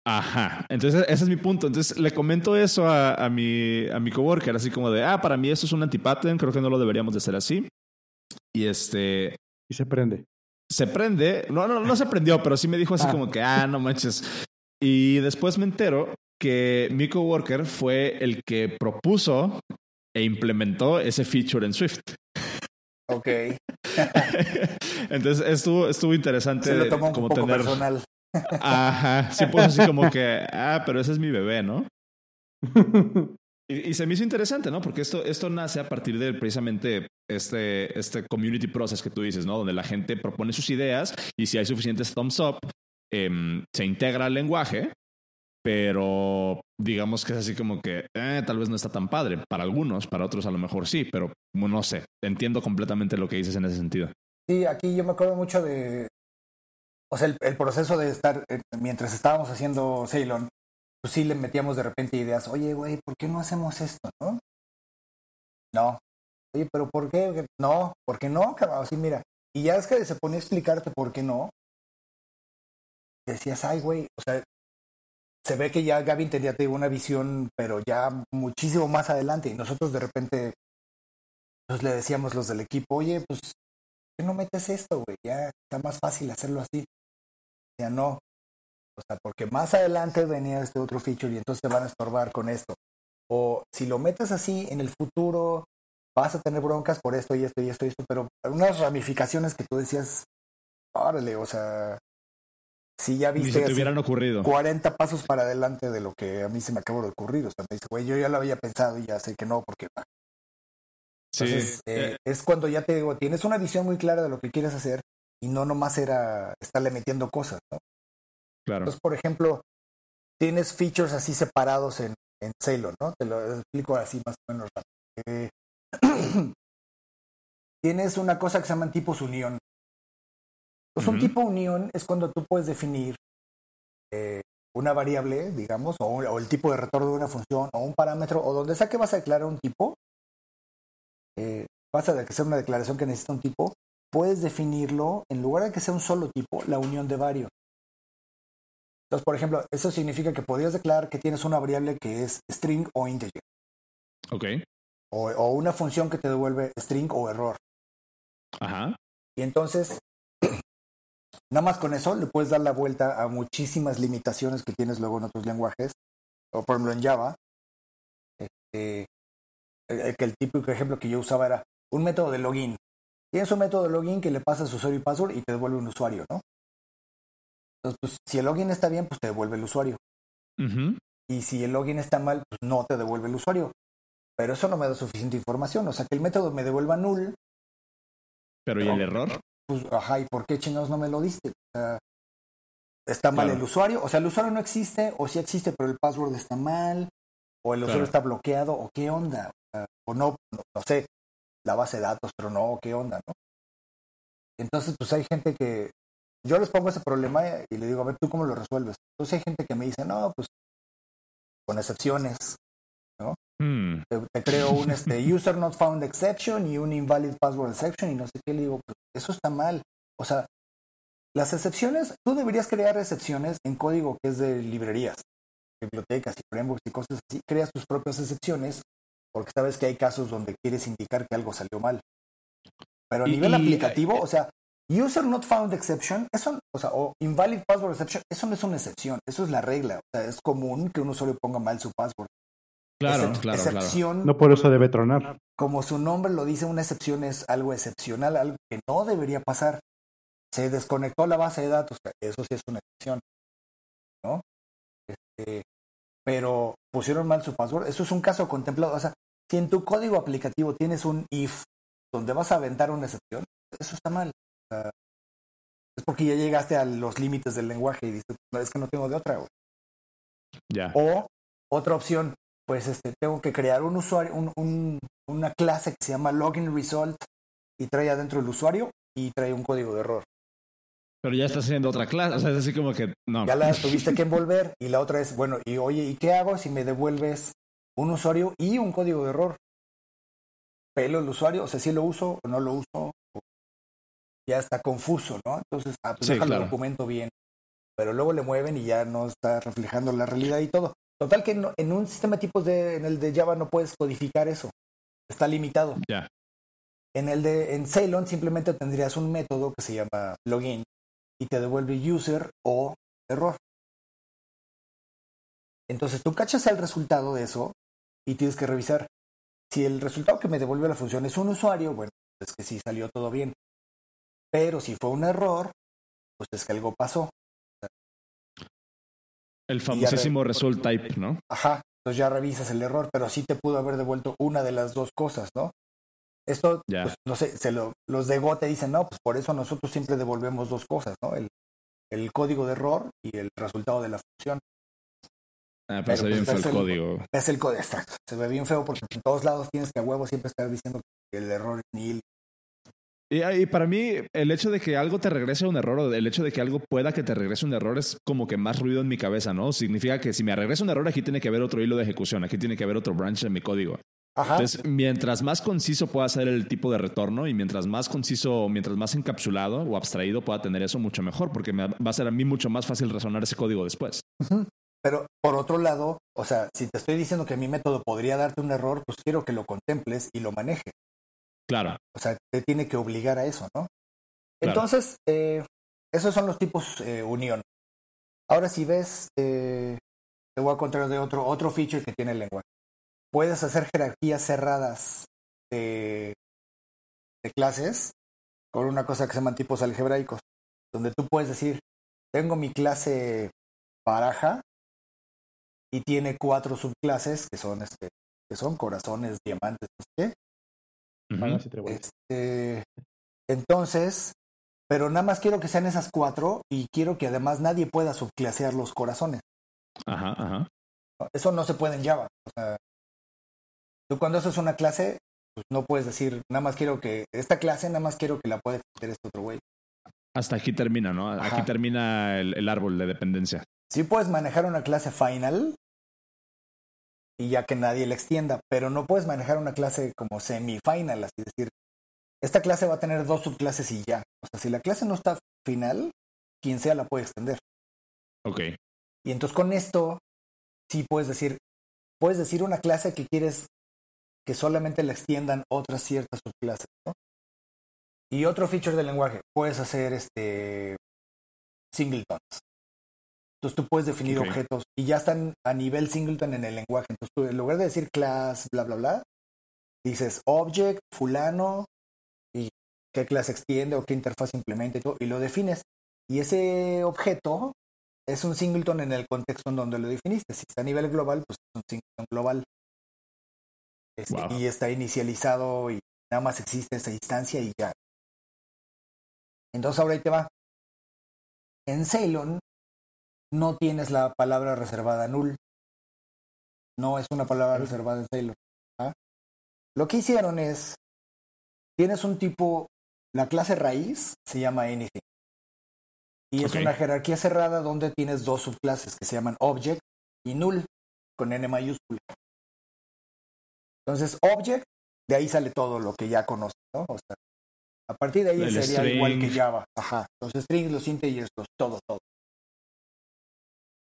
Ajá, entonces ese es mi punto. Entonces le comento eso a, a, mi, a mi coworker, así como de, ah, para mí eso es un antipattern, creo que no lo deberíamos de hacer así. Y este... Y se prende. Se prende, no, no, no se prendió, pero sí me dijo así ah. como que, ah, no manches. Y después me entero que mi coworker fue el que propuso e implementó ese feature en Swift. Ok. Entonces estuvo, estuvo interesante. Se lo tomó un como poco tener... personal. Ajá, sí, pues así como que, ah, pero ese es mi bebé, ¿no? Y, se me hizo interesante, ¿no? Porque esto, esto nace a partir de precisamente este, este community process que tú dices, ¿no? Donde la gente propone sus ideas y si hay suficientes thumbs up, em, se integra al lenguaje pero digamos que es así como que eh, tal vez no está tan padre para algunos, para otros a lo mejor sí, pero no sé, entiendo completamente lo que dices en ese sentido. Sí, aquí yo me acuerdo mucho de, o sea, el, proceso de estar, eh, mientras estábamos haciendo Ceylon, pues sí le metíamos de repente ideas, oye, güey, ¿por qué no hacemos esto, no? No. Oye, pero ¿por qué? No, ¿por qué no, cabrón? Así, mira. Y ya es que se ponía a explicarte por qué no. Decías, ay, güey, o sea, se ve que ya Gavin tenía una visión, pero ya muchísimo más adelante. Y nosotros de repente nos le decíamos los del equipo, oye, pues, ¿por qué no metes esto, güey? Ya está más fácil hacerlo así. Ya no. O sea, porque más adelante venía este otro feature y entonces te van a estorbar con esto. O si lo metes así en el futuro, vas a tener broncas por esto y esto y esto y esto, pero unas ramificaciones que tú decías, órale, o sea, si ya viste. Ni te hubieran ocurrido. 40 pasos para adelante de lo que a mí se me acabó de ocurrir. O sea, me dice, güey, yo ya lo había pensado y ya sé que no, porque va. Entonces, eh, eh. es cuando ya te digo, tienes una visión muy clara de lo que quieres hacer y no nomás era estarle metiendo cosas, ¿no? Claro. Entonces, por ejemplo, tienes features así separados en, en Sailor, ¿no? Te lo explico así más o menos. Eh, tienes una cosa que se llaman tipos unión. Pues un tipo unión es cuando tú puedes definir eh, una variable, digamos, o, el tipo de retorno de una función, o un parámetro, o donde sea que vas a declarar un tipo, eh, vas a hacer una declaración que necesita un tipo, puedes definirlo, en lugar de que sea un solo tipo, la unión de varios. Entonces, por ejemplo, eso significa que podrías declarar que tienes una variable que es string o integer. Ok. O, o una función que te devuelve string o error. Ajá. Y entonces, Nada más con eso le puedes dar la vuelta a muchísimas limitaciones que tienes luego en otros lenguajes, o por ejemplo en Java. Este, el, el típico ejemplo que yo usaba era un método de login. Tienes un método de login que le pasas usuario y password y te devuelve un usuario, ¿no? Entonces, pues, si el login está bien, pues te devuelve el usuario. Y si el login está mal, pues no te devuelve el usuario. Pero eso no me da suficiente información. O sea, que el método me devuelva null. Pero ¿y el error? Pues, ajá, ¿y por qué chingados no me lo diste? está mal el usuario, o sea, el usuario no existe, o sí existe, pero el password está mal, o el usuario está bloqueado, o qué onda, o no, no, sé, la base de datos, pero no, qué onda, ¿no? Entonces, pues hay gente que, yo les pongo ese problema y le digo, a ver, ¿tú cómo lo resuelves? Entonces hay gente que me dice, no, pues con excepciones, ¿no? Hmm. Te, creo un este, user not found exception y un invalid password exception y no sé qué. Le digo, pues, eso está mal. O sea, las excepciones, tú deberías crear excepciones en código que es de librerías, bibliotecas y frameworks y cosas así. Creas tus propias excepciones porque sabes que hay casos donde quieres indicar que algo salió mal. Pero a nivel aplicativo, o sea, user not found exception, eso, o sea, o invalid password exception, eso no es una excepción, eso es la regla. O sea, es común que un usuario ponga mal su password. Claro, claro, excepción, No por eso debe tronar. Como su nombre lo dice, una excepción es algo excepcional, algo que no debería pasar. Se desconectó la base de datos, eso sí es una excepción. ¿No? Este, pero pusieron mal su password. Eso es un caso contemplado. O sea, si en tu código aplicativo tienes un if donde vas a aventar una excepción, eso está mal. es porque ya llegaste a los límites del lenguaje y dices, no, es que no tengo de otra. Ya. O otra opción, pues este, tengo que crear un usuario, un, una clase que se llama login result y trae adentro el usuario y trae un código de error. Pero ya estás haciendo otra clase, o sea, es así como que no. Ya la tuviste que envolver y la otra es, bueno, y oye, ¿y qué hago si me devuelves un usuario y un código de error? ¿Pelo el usuario? O sea, si lo uso o no lo uso. Ya está confuso, ¿no? Entonces, ah, pues deja el documento bien. Pero luego le mueven y ya no está reflejando la realidad y todo. Total que en un sistema de tipos de, en el de Java no puedes codificar eso. Está limitado. Ya. En el de en Ceylon simplemente tendrías un método que se llama login y te devuelve user o error. Entonces tú cachas el resultado de eso y tienes que revisar. Si el resultado que me devuelve la función es un usuario, bueno, es que sí salió todo bien. Pero si fue un error, pues es que algo pasó. El famosísimo result type, ¿no? Ajá, entonces ya revisas el error, pero sí te pudo haber devuelto una de las dos cosas, ¿no? Esto, pues, no sé, se lo, los de Go te dicen, no, pues por eso nosotros siempre devolvemos dos cosas, ¿no? El, el código de error y el resultado de la función. Ah, pero, se ve bien pues, feo el, código. Es el código, exacto. Se ve bien feo porque en todos lados tienes que a huevo siempre estar diciendo que el error es nil. Y, y, para mí, el hecho de que algo te regrese un error o el hecho de que algo pueda que te regrese un error es como que más ruido en mi cabeza, ¿no? Significa que si me regresa un error, aquí tiene que haber otro hilo de ejecución, aquí tiene que haber otro branch en mi código. Entonces, mientras más conciso pueda ser el tipo de retorno y mientras más conciso, mientras más encapsulado o abstraído pueda tener eso, mucho mejor, porque me va a ser a mí mucho más fácil resonar ese código después. Pero por otro lado, o sea, si te estoy diciendo que mi método podría darte un error, pues quiero que lo contemples y lo maneje. Claro. O sea, te tiene que obligar a eso, ¿no? Entonces, eh, esos son los tipos eh, unión. Ahora, si ves, eh, te voy a contar de otro, otro feature que tiene el lenguaje puedes hacer jerarquías cerradas de, clases con una cosa que se llaman tipos algebraicos, donde tú puedes decir, tengo mi clase baraja y tiene cuatro subclases que son este que son corazones, diamantes, Este, entonces, pero nada más quiero que sean esas cuatro y quiero que además nadie pueda subclasear los corazones. Ajá, ajá. Eso no se puede en Java. O sea, Tú cuando haces una clase, pues no puedes decir, nada más quiero que, esta clase nada más quiero que la pueda extender este otro güey. Hasta aquí termina, ¿no? Aquí termina el, árbol de dependencia. Sí puedes manejar una clase final y ya que nadie la extienda, pero no puedes manejar una clase como semi-final, así decir, esta clase va a tener dos subclases y ya. O sea, si la clase no está final, quien sea la puede extender. Ok. Y entonces con esto, sí puedes decir, puedes decir una clase que quieres que solamente la extiendan otras ciertas subclases, ¿no? Y otro feature del lenguaje, puedes hacer este singletons. Entonces tú puedes definir objetos y ya están a nivel singleton en el lenguaje. Entonces tú, en lugar de decir class, bla, bla, bla, dices object, fulano, y qué clase extiende o qué interfaz implementa y todo, y lo defines. Y ese objeto es un singleton en el contexto en donde lo definiste. Si está a nivel global, pues es un singleton global. Este, y está inicializado y nada más existe esa instancia y ya. Entonces ahora ahí te va. En Ceylon no tienes la palabra reservada null. No es una palabra reservada en Ceylon. ¿ah? Lo que hicieron es, tienes un tipo, la clase raíz se llama anything. Y es una jerarquía cerrada donde tienes dos subclases que se llaman object y null con n mayúscula. Entonces, object, de ahí sale todo lo que ya conoces, ¿no? O sea, a partir de ahí sería igual que Java. Ajá. Los strings, los integers, los todo, todo.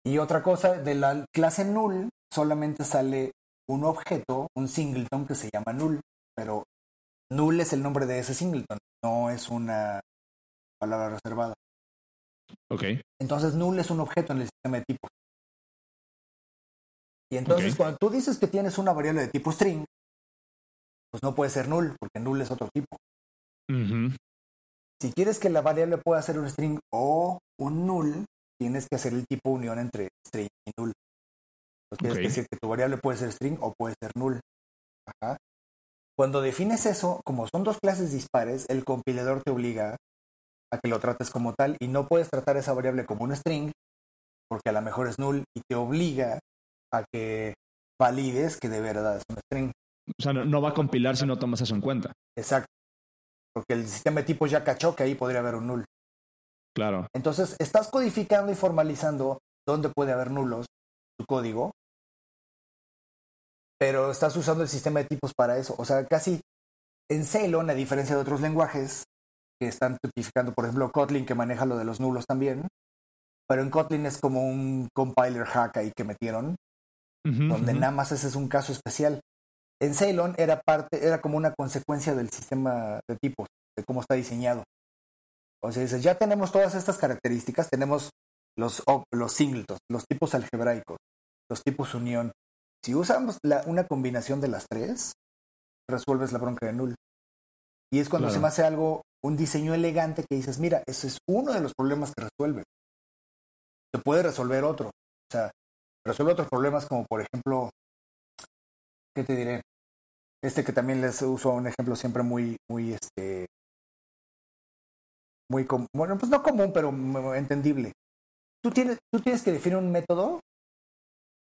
Y otra cosa, de la clase null solamente sale un objeto, un singleton que se llama null, pero null es el nombre de ese singleton, no es una palabra reservada. Ok. Entonces null es un objeto en el sistema de tipos. Y entonces cuando tú dices que tienes una variable de tipo string, pues no puede ser null, porque null es otro tipo. Si quieres que la variable pueda ser un string o un null, tienes que hacer el tipo unión entre string y null. Entonces tienes que decir que tu variable puede ser string o puede ser null. Cuando defines eso, como son dos clases dispares, el compilador te obliga a que lo trates como tal y no puedes tratar esa variable como un string porque a lo mejor es null y te obliga a que valides que de verdad es un string. O sea, no, va a compilar si no tomas eso en cuenta. Exacto. Porque el sistema de tipos ya cachó que ahí podría haber un null. Claro. Entonces, estás codificando y formalizando dónde puede haber nulos tu código, pero estás usando el sistema de tipos para eso. O sea, casi en Ceylon, a diferencia de otros lenguajes que están tipificando, por ejemplo, Kotlin, que maneja lo de los nulos también, pero en Kotlin es como un compiler hack ahí que metieron, donde nada más ese es un caso especial. En Ceylon era parte, era como una consecuencia del sistema de tipos, de cómo está diseñado. O sea, dices, ya tenemos todas estas características, tenemos los, los singletons, los tipos algebraicos, los tipos unión. Si usamos la, una combinación de las tres, resuelves la bronca de null. Y es cuando se me hace algo, un diseño elegante que dices, mira, ese es uno de los problemas que resuelve. Se puede resolver otro. O sea, resuelve otros problemas como, por ejemplo, ¿qué te diré? Este que también les uso un ejemplo siempre muy, muy, este, muy, bueno, pues no común, pero entendible. Tú tienes, tú tienes que definir un método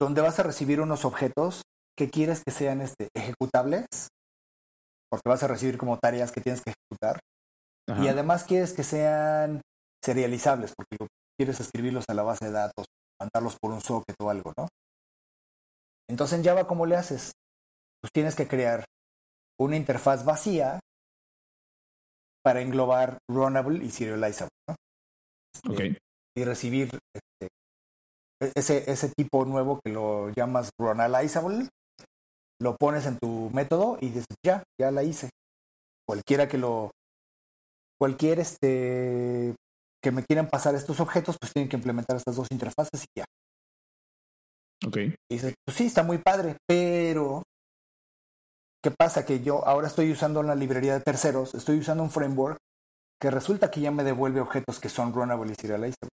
donde vas a recibir unos objetos que quieres que sean este, ejecutables, porque vas a recibir como tareas que tienes que ejecutar, y además quieres que sean serializables, porque quieres escribirlos a la base de datos, mandarlos por un socket o algo, ¿no? Entonces en Java, ¿cómo le haces? Pues tienes que crear una interfaz vacía para englobar runnable y serializable, ¿no? Y recibir este, e-, ese, ese tipo nuevo que lo llamas runalizable, lo pones en tu método y dices, ya, ya la hice. Cualquiera que lo, cualquier este, que me quieran pasar estos objetos, pues tienen que implementar estas dos interfaces y ya. Ok. Y dices, pues sí, está muy padre, pero ¿qué pasa? Que yo ahora estoy usando una librería de terceros, estoy usando un framework que resulta que ya me devuelve objetos que son runnable y serializable.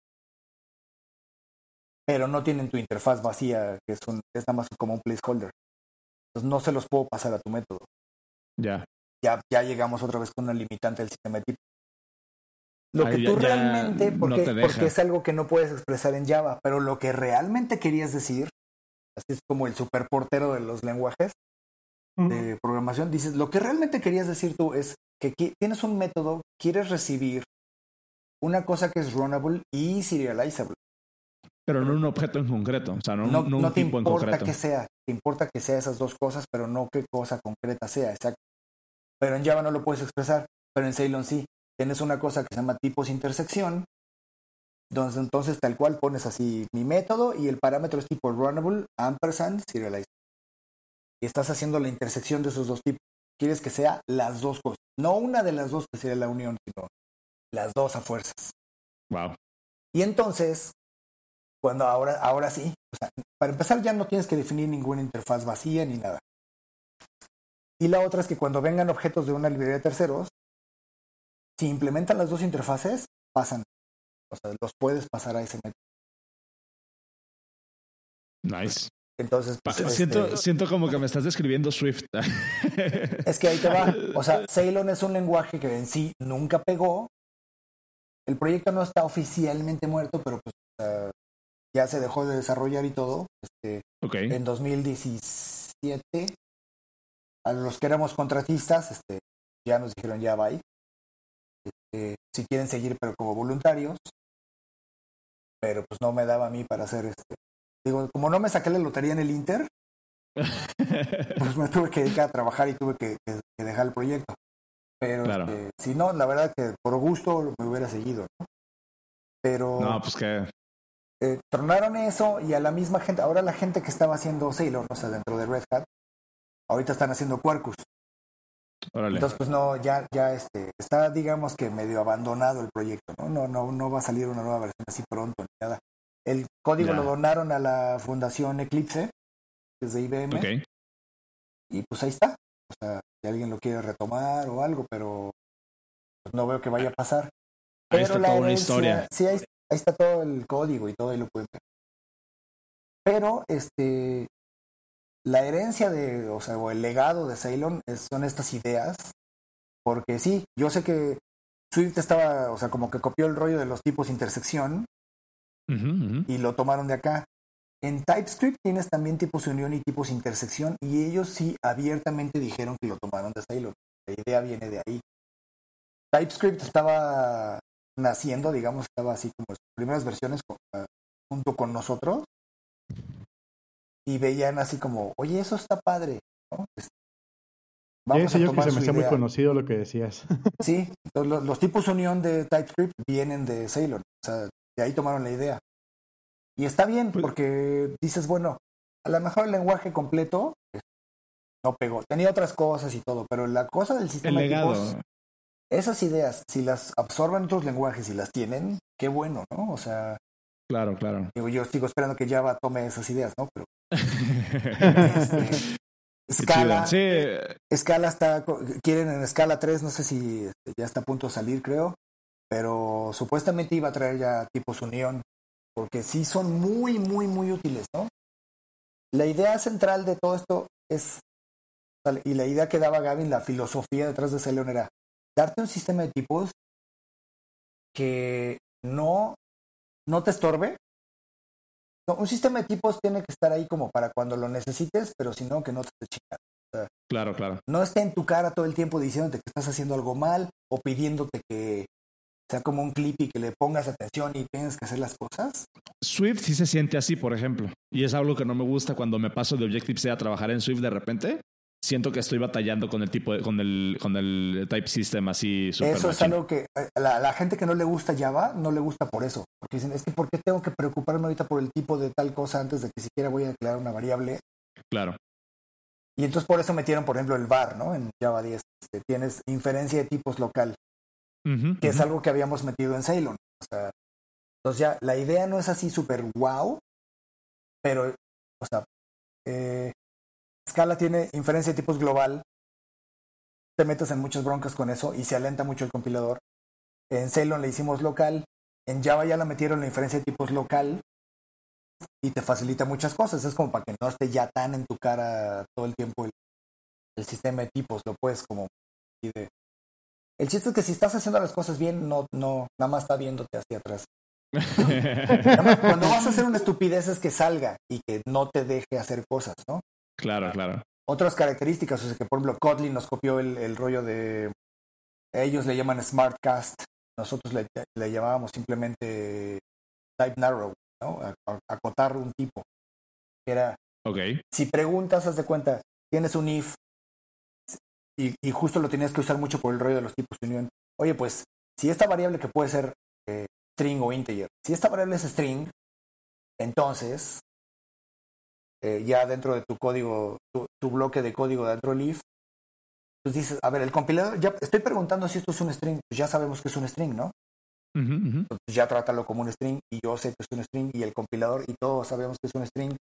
Pero no tienen tu interfaz vacía, que es, un, es nada más como un placeholder. Entonces no se los puedo pasar a tu método. Ya. Ya, ya llegamos otra vez con una limitante del sistema de tipo. Lo que tú realmente, porque, porque es algo que no puedes expresar en Java, pero lo que realmente querías decir, así es como el superportero de los lenguajes de programación, dices, lo que realmente querías decir tú es que tienes un método, quieres recibir una cosa que es runnable y serializable. Pero no un objeto en concreto, o sea, no, no, un te tipo en concreto. que sea, te importa que sea esas dos cosas, pero no qué cosa concreta sea, exacto. Pero en Java no lo puedes expresar, pero en Ceylon sí. Tienes una cosa que se llama tipos intersección, donde entonces tal cual pones así mi método y el parámetro es tipo runnable, ampersand, serializable. Y estás haciendo la intersección de esos dos tipos. Quieres que sea las dos cosas. No una de las dos que sería la unión, sino las dos a fuerzas. Wow. Y entonces, cuando ahora, ahora sí, o sea, para empezar ya no tienes que definir ninguna interfaz vacía ni nada. Y la otra es que cuando vengan objetos de una librería de terceros, si implementan las dos interfaces, pasan. O sea, los puedes pasar a ese método. Nice. Entonces, pues, siento, este, siento como que me estás describiendo Swift. es que ahí te va. O sea, Ceylon es un lenguaje que en sí nunca pegó. El proyecto no está oficialmente muerto, pero pues ya se dejó de desarrollar y todo. Este, En 2017, a los que éramos contratistas, este, ya nos dijeron ya bye. Este, si quieren seguir, pero como voluntarios. Pero pues no me daba a mí para hacer este, Digo, como no me saqué la lotería en el Inter, pues me tuve que dedicar a trabajar y tuve que, dejar el proyecto. Pero este, si no, la verdad que por gusto me hubiera seguido, ¿no? Pero. No, pues que. eh, tronaron eso y a la misma gente, ahora la gente que estaba haciendo Sailor, o sea, dentro de Red Hat, ahorita están haciendo Quarkus. Entonces, pues no, ya, ya este, está, digamos que medio abandonado el proyecto, ¿no? No, no, no va a salir una nueva versión así pronto ni nada. El código lo donaron a la Fundación Eclipse, desde IBM. Y pues ahí está. O sea, si alguien lo quiere retomar o algo, pero pues no veo que vaya a pasar. Ahí está toda una historia. Sí, ahí, está todo el código y todo, ahí lo pueden ver. Pero, este, la herencia de, o sea, o el legado de Ceylon son estas ideas, porque sí, yo sé que Swift estaba, o sea, como que copió el rollo de los tipos intersección y lo tomaron de acá. En TypeScript tienes también tipos unión y tipos intersección y ellos sí abiertamente dijeron que lo tomaron de Ceylon. La idea viene de ahí. TypeScript estaba naciendo, digamos, estaba así como sus primeras versiones ah, junto con nosotros y veían así como, oye, eso está padre, ¿no? Vamos a yo que se me hacía muy conocido lo que decías. Sí, los, los, tipos unión de TypeScript vienen de Ceylon, o sea, de ahí tomaron la idea. Y está bien, pues porque dices, bueno, a lo mejor el lenguaje completo pues, no pegó. Tenía otras cosas y todo, pero la cosa del sistema de tipos, esas ideas, si las absorben otros lenguajes y las tienen, qué bueno, ¿no? O sea, Claro, claro. Digo, yo sigo esperando que Java tome esas ideas, ¿no? Pero. Este, Scala. Sí. Scala está. Quieren en Scala 3, no sé si ya está a punto de salir, creo. Pero supuestamente iba a traer ya tipos unión. Porque sí son muy, muy, muy útiles, ¿no? La idea central de todo esto es. Y la idea que daba Gavin, la filosofía detrás de Celeon era darte un sistema de tipos que no no te estorbe. un sistema de tipos tiene que estar ahí como para cuando lo necesites, pero si no, que no te esté chingando. claro, claro. No esté en tu cara todo el tiempo diciéndote que estás haciendo algo mal o pidiéndote que sea como un clip y que le pongas atención y tienes que hacer las cosas. Swift sí se siente así, por ejemplo. Y es algo que no me gusta cuando me paso de Objective-C a trabajar en Swift de repente siento que estoy batallando con el tipo de, con el con el type system así super Eso es algo que eh, la, la, gente que no le gusta Java no le gusta por eso, porque dicen, es que ¿por qué tengo que preocuparme ahorita por el tipo de tal cosa antes de que siquiera voy a declarar una variable? Claro. Y entonces por eso metieron, por ejemplo, el var, ¿no? En Java 10. Este, tienes inferencia de tipos local, que es algo que habíamos metido en Ceylon. O sea, entonces ya la idea no es así súper wow, pero, o sea, eh, Scala tiene inferencia de tipos global. Te metes en muchas broncas con eso y se alenta mucho el compilador. En Ceylon le hicimos local. En Java ya la metieron la inferencia de tipos local y te facilita muchas cosas. Es como para que no esté ya tan en tu cara todo el tiempo el, sistema de tipos. Lo puedes como... El chiste es que si estás haciendo las cosas bien, no, no, nada más está viéndote hacia atrás. Cuando vas a hacer una estupidez es que salga y que no te deje hacer cosas, ¿no? Claro, claro. Otras características, o sea que por ejemplo Kotlin nos copió el, rollo de, ellos le llaman Smartcast, nosotros le, le llamábamos simplemente Type Narrow, ¿no? acotar un tipo. Era, okay. si preguntas, haz de cuenta, tienes un if y, y, justo lo tenías que usar mucho por el rollo de los tipos de unión. Oye, pues, si esta variable que puede ser eh, string o integer, si esta variable es string, entonces eh, ya dentro de tu código, tu, bloque de código dentro del if, pues dices, a ver, el compilador, ya estoy preguntando si esto es un string, pues ya sabemos que es un string, ¿no? Entonces ya trátalo como un string y yo sé que es un string y el compilador y todos sabemos que es un string.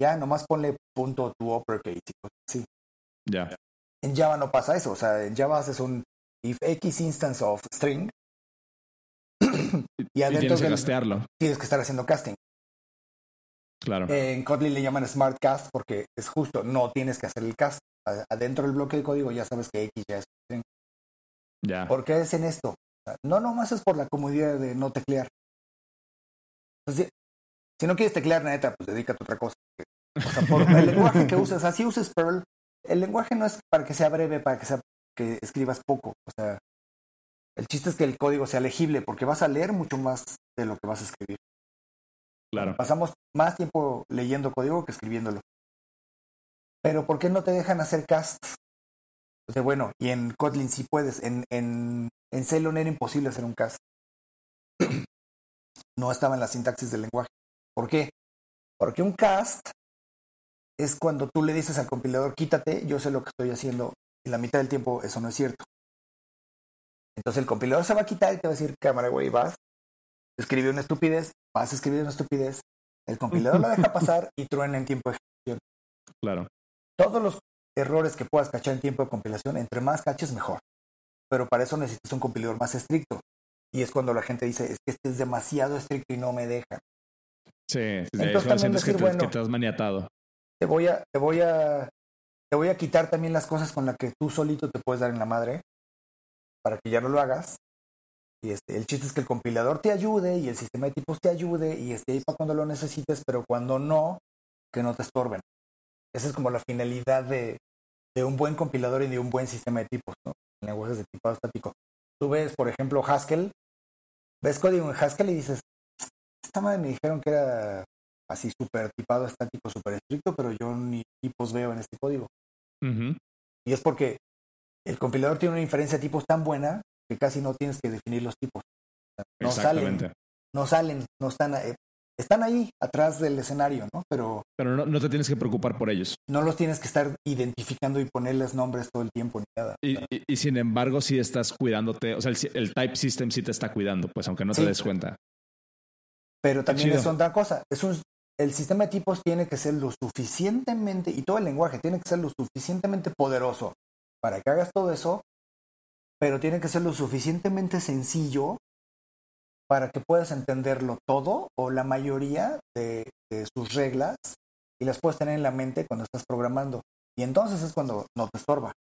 Ya, nomás ponle punto tu uppercase y sí. Ya. En Java no pasa eso, o sea, en Java haces un if x instance of string y adentro tienes que Tienes que estar haciendo casting. Claro. En Kotlin le llaman Smart Cast porque es justo, no tienes que hacer el cast. Adentro del bloque de código ya sabes que X ya es string. Ya. ¿Por qué hacen esto? No nomás es por la comodidad de no teclear. si no quieres teclear, neta, pues dedícate a otra cosa. O sea, por el lenguaje que usas, así uses Perl, el lenguaje no es para que sea breve, para que sea que escribas poco. O sea, el chiste es que el código sea legible, porque vas a leer mucho más de lo que vas a escribir. Claro. Pasamos más tiempo leyendo código que escribiéndolo. Pero ¿por qué no te dejan hacer casts? Entonces, bueno, y en Kotlin sí puedes. En, en, en Ceylon era imposible hacer un cast. no estaba en la sintaxis del lenguaje. ¿Por qué? Porque un cast es cuando tú le dices al compilador, quítate, yo sé lo que estoy haciendo, y la mitad del tiempo eso no es cierto. Entonces el compilador se va a quitar y te va a decir, cámara, güey, vas, escribe una estupidez, vas a escribir una estupidez, el compilador la deja pasar y truena en tiempo de ejecución. Claro. Todos los errores que puedas cachar en tiempo de compilación, entre más caches, mejor. Pero para eso necesitas un compilador más estricto. Y es cuando la gente dice, es que este es demasiado estricto y no me deja. Sí, Entonces, también decir, que, te, bueno, que te has maniatado. Te voy a, te voy a, te voy a quitar también las cosas con las que tú solito te puedes dar en la madre para que ya no lo hagas. Y este, el chiste es que el compilador te ayude y el sistema de tipos te ayude y esté ahí para cuando lo necesites, pero cuando no, que no te estorben. Esa es como la finalidad de, de un buen compilador y de un buen sistema de tipos, ¿no? Lenguajes de tipado estático. Tú ves, por ejemplo, Haskell, ves código en Haskell y dices, esta madre me dijeron que era así súper tipado estático, súper estricto, pero yo ni tipos veo en este código. Y es porque el compilador tiene una inferencia de tipos tan buena que casi no tienes que definir los tipos. No salen, no salen, no están, eh, están ahí atrás del escenario, ¿no? Pero, Pero no, te tienes que preocupar por ellos. No los tienes que estar identificando y ponerles nombres todo el tiempo ni nada. Y, sin embargo, sí estás cuidándote, o sea, el, type system sí te está cuidando, pues aunque no te des cuenta. Pero también es otra cosa. Es un, el sistema de tipos tiene que ser lo suficientemente, y todo el lenguaje tiene que ser lo suficientemente poderoso para que hagas todo eso, pero tiene que ser lo suficientemente sencillo para que puedas entenderlo todo o la mayoría de, sus reglas y las puedes tener en la mente cuando estás programando. Y entonces es cuando no te estorba.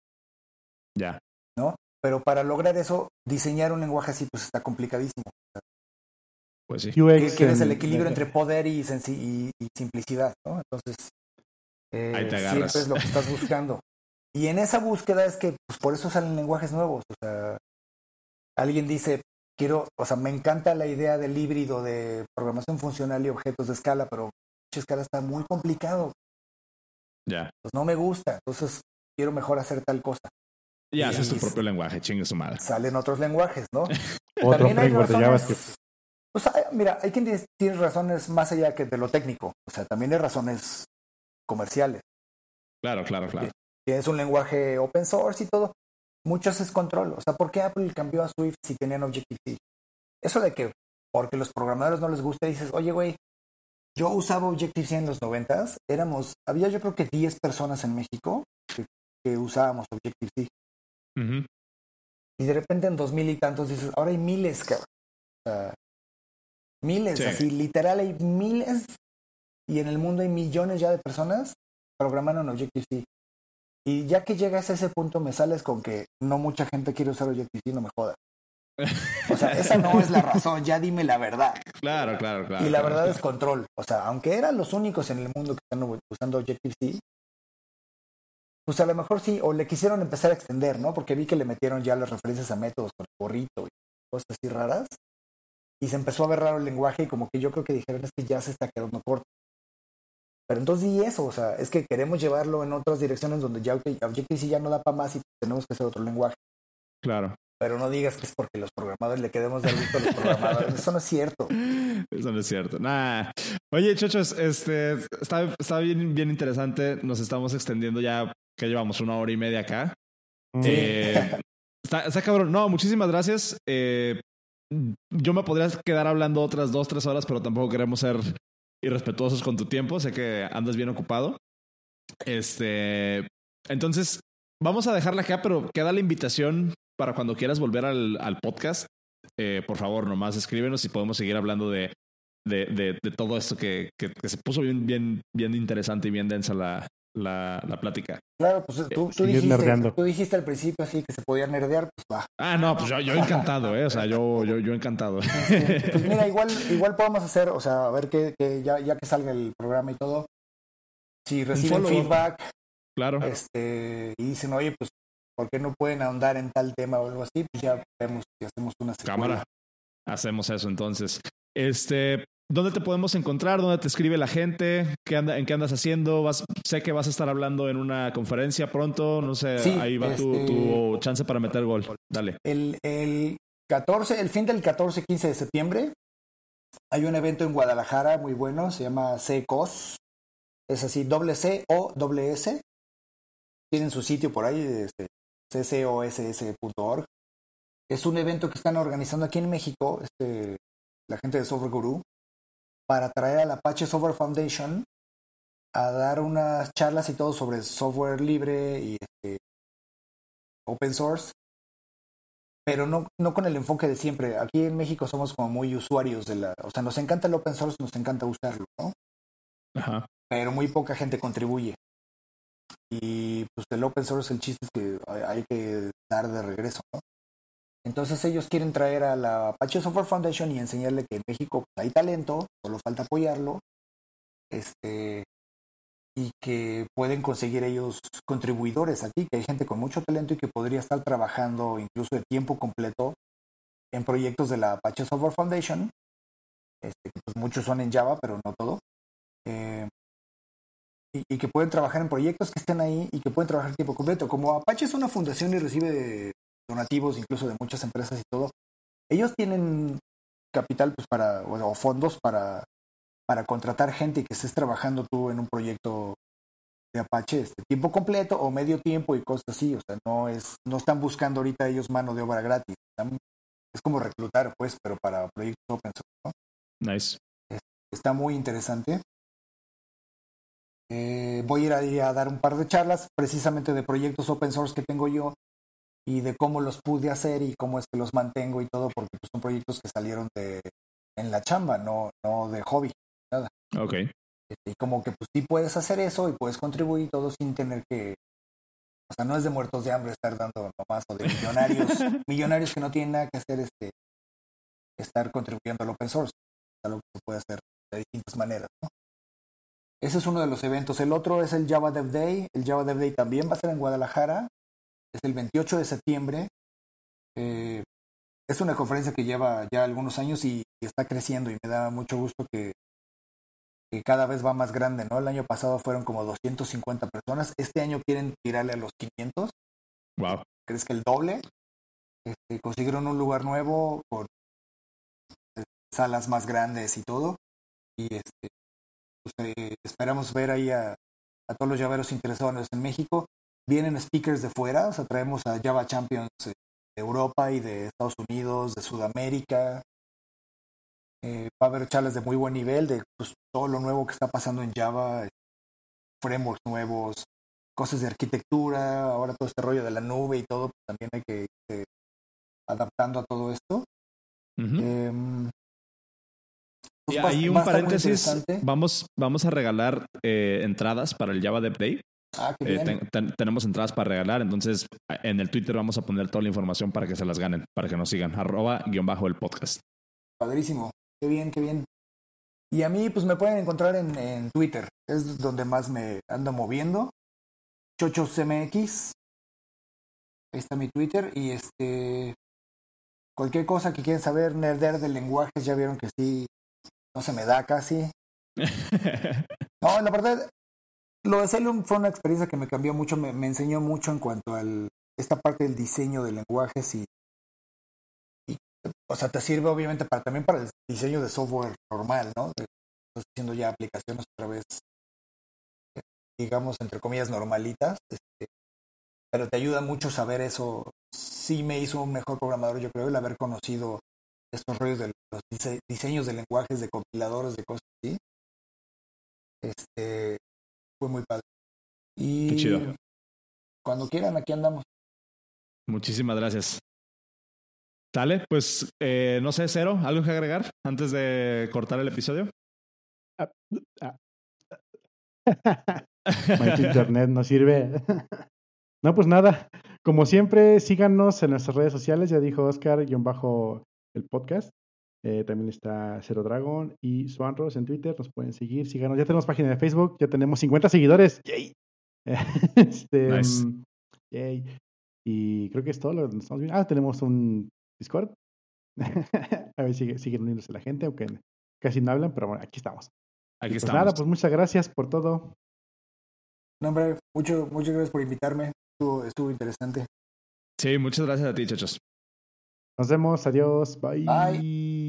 Ya. ¿No? Pero para lograr eso, diseñar un lenguaje así pues está complicadísimo. Pues sí. Quieres el equilibrio entre poder y, simplicidad, ¿no? Entonces, eh, siempre es lo que estás buscando. Y en esa búsqueda es que, pues por eso salen lenguajes nuevos. O sea, alguien dice, quiero, o sea, me encanta la idea del híbrido de programación funcional y objetos de escala, pero escala está muy complicado. Ya. Pues no me gusta, entonces quiero mejor hacer tal cosa. Y, haces tu propio lenguaje, chingue su madre. Salen otros lenguajes, ¿no? Otro framework de JavaScript. O sea, mira, hay quien tiene razones más allá que de lo técnico. O sea, también hay razones comerciales. Claro, claro, claro. Tienes un lenguaje open source y todo. Muchos es control. O sea, ¿por qué Apple cambió a Swift si tenían Objective-C? Eso de que porque los programadores no les gusta, dices, oye, güey, yo usaba Objective-C en los noventas, éramos, había yo creo que 10 personas en México que, usábamos Objective-C. Y de repente en dos mil y tantos dices, ahora hay miles, cabrón. O sea, Miles, así, literal, hay miles y en el mundo hay millones ya de personas programando en Objective-C. Y ya que llegas a ese punto, me sales con que no mucha gente quiere usar Objective-C, no me jodas. O sea, esa no es la razón, ya dime la verdad. Claro, claro, claro. Y la verdad es control. O sea, aunque eran los únicos en el mundo que están usando Objective-C, pues a lo mejor sí, o le quisieron empezar a extender, ¿no? Porque vi que le metieron ya las referencias a métodos con el gorrito y cosas así raras y se empezó a ver raro el lenguaje y como que yo creo que dijeron es que ya se está quedando corto. Pero entonces di eso, o sea, es que queremos llevarlo en otras direcciones donde ya Objective-C ya no da para más y tenemos que hacer otro lenguaje. Claro. Pero no digas que es porque los programadores le quedemos de gusto a los programadores. Eso no es cierto. Eso no es cierto. Nah. Oye, chochos, este está, está bien, bien interesante. Nos estamos extendiendo ya que llevamos una hora y media acá. Eh, está, está, cabrón. No, muchísimas gracias. Eh, yo me podría quedar hablando otras dos, tres horas, pero tampoco queremos ser irrespetuosos con tu tiempo. Sé que andas bien ocupado. Este, entonces, vamos a dejarla acá, pero queda la invitación para cuando quieras volver al, podcast. Eh, por favor, nomás escríbenos y podemos seguir hablando de, de, de, todo esto que, que, que, se puso bien, bien, bien interesante y bien densa la, la, la plática. Claro, pues tú, tú, dijiste, tú, dijiste, al principio así que se podía nerdear, pues va. Ah, no, pues yo, yo encantado, ¿eh? O sea, yo, yo, yo encantado. Pues mira, igual, igual podemos hacer, o sea, a ver que, que ya, ya que salga el programa y todo, si reciben feedback, claro. este, y dicen, oye, pues, ¿por qué no pueden ahondar en tal tema o algo así? Pues ya vemos si hacemos una Cámara. Hacemos eso entonces. Este, ¿Dónde te podemos encontrar? ¿Dónde te escribe la gente? ¿Qué anda, ¿En qué andas haciendo? Vas, sé que vas a estar hablando en una conferencia pronto. No sé, ahí va tu, este, chance para meter gol. Dale. El, el 14, el fin del 14-15 de septiembre hay un evento en Guadalajara muy bueno, se llama CCOS. Es así, doble C o doble S. Tienen su sitio por ahí, este, ccoss.org. Es un evento que están organizando aquí en México, este, la gente de Software Guru, para traer a la Apache Software Foundation a dar unas charlas y todo sobre software libre y este, open source, pero no, no con el enfoque de siempre. Aquí en México somos como muy usuarios de la, o sea, nos encanta el open source, nos encanta usarlo, ¿no? Ajá. Pero muy poca gente contribuye. Y pues el open source el chiste es que hay que dar de regreso, ¿no? Entonces ellos quieren traer a la Apache Software Foundation y enseñarle que en México pues, hay talento, solo falta apoyarlo. Este, y que pueden conseguir ellos contribuidores aquí, que hay gente con mucho talento y que podría estar trabajando incluso de tiempo completo en proyectos de la Apache Software Foundation. Este, pues muchos son en Java, pero no todo. Eh, y, que pueden trabajar en proyectos que estén ahí y que pueden trabajar tiempo completo. Como Apache es una fundación y recibe donativos incluso de muchas empresas y todo, ellos tienen capital pues para o fondos para para contratar gente que estés trabajando tú en un proyecto de Apache este, tiempo completo o medio tiempo y cosas así. O sea, no es, no están buscando ahorita ellos mano de obra gratis. es como reclutar, pues, pero para proyectos open source, Nice. está muy interesante. Eh, voy a ir a, dar un par de charlas precisamente de proyectos open source que tengo yo y de cómo los pude hacer y cómo es que los mantengo y todo, porque pues, son proyectos que salieron de en la chamba, no, no de hobby nada. Ok. Y como que pues sí puedes hacer eso y puedes contribuir todo sin tener que, o sea, no es de muertos de hambre estar dando nomás o de millonarios, millonarios que no tienen nada que hacer, este, estar contribuyendo al open source, es algo que se puede hacer de distintas maneras, ¿no? Ese es uno de los eventos. El otro es el Java Dev Day. El Java Dev Day también va a ser en Guadalajara. Es el 28 de septiembre. Eh, es una conferencia que lleva ya algunos años y, está creciendo y me da mucho gusto que, que cada vez va más grande, ¿no? El año pasado fueron como 250 personas, este año quieren tirarle a los 500. Wow. ¿Crees que el doble? Este, consiguieron un lugar nuevo con eh, salas más grandes y todo. Y este, pues, eh, esperamos ver ahí a, a, todos los llaveros interesados en México. Vienen speakers de fuera, o sea, traemos a Java Champions de Europa y de Estados Unidos, de Sudamérica, eh, va a haber charlas de muy buen nivel de pues, todo lo nuevo que está pasando en Java, frameworks nuevos, cosas de arquitectura, ahora todo este rollo de la nube y todo, pues, también hay que ir adaptando a todo esto. Em, pues, y ahí un paréntesis, vamos, vamos a regalar eh, entradas para el Java Dev Day. Ah, eh, tenemos entradas para regalar, entonces en el Twitter vamos a poner toda la información para que se las ganen, para que nos sigan, arroba guion bajo el podcast. Padrísimo. Qué bien, qué bien. Y a mí, pues me pueden encontrar en, Twitter. Es donde más me ando moviendo. ChochosMX. Ahí está mi Twitter. Y este. Cualquier cosa que quieran saber, nerder de lenguajes, ya vieron que sí. No se me da casi. no, la verdad, lo de Celium fue una experiencia que me cambió mucho, me, me enseñó mucho en cuanto a esta parte del diseño de lenguajes y o sea, te sirve obviamente para también para el diseño de software normal, ¿no? Estás haciendo ya aplicaciones otra vez, digamos, entre comillas, normalitas, este, pero te ayuda mucho saber eso. Sí me hizo un mejor programador, yo creo, el haber conocido estos rollos de los diseños de lenguajes, de compiladores, de cosas así. Este, fue muy padre. Y Qué chido. Cuando quieran, aquí andamos. Muchísimas gracias. Dale, pues eh, no sé, Cero, ¿algo que agregar antes de cortar el episodio? Ah, ah. internet no sirve. no, pues nada. Como siempre, síganos en nuestras redes sociales. Ya dijo Oscar, guion bajo el podcast. Eh, también está Cero Dragon y Swanros en Twitter. Nos pueden seguir. Síganos. Ya tenemos página de Facebook. Ya tenemos 50 seguidores. ¡Yay! este, mm, Yay. Y creo que es todo lo que estamos viendo. Ah, tenemos un Discord. a ver si siguen uniéndose la gente, aunque casi no hablan, pero bueno, aquí estamos. Aquí pues estamos. Nada, pues muchas gracias por todo. No, hombre, mucho, muchas gracias por invitarme. Estuvo, estuvo interesante. Sí, muchas gracias a ti, chachos. Nos vemos. Adiós. Bye. Bye.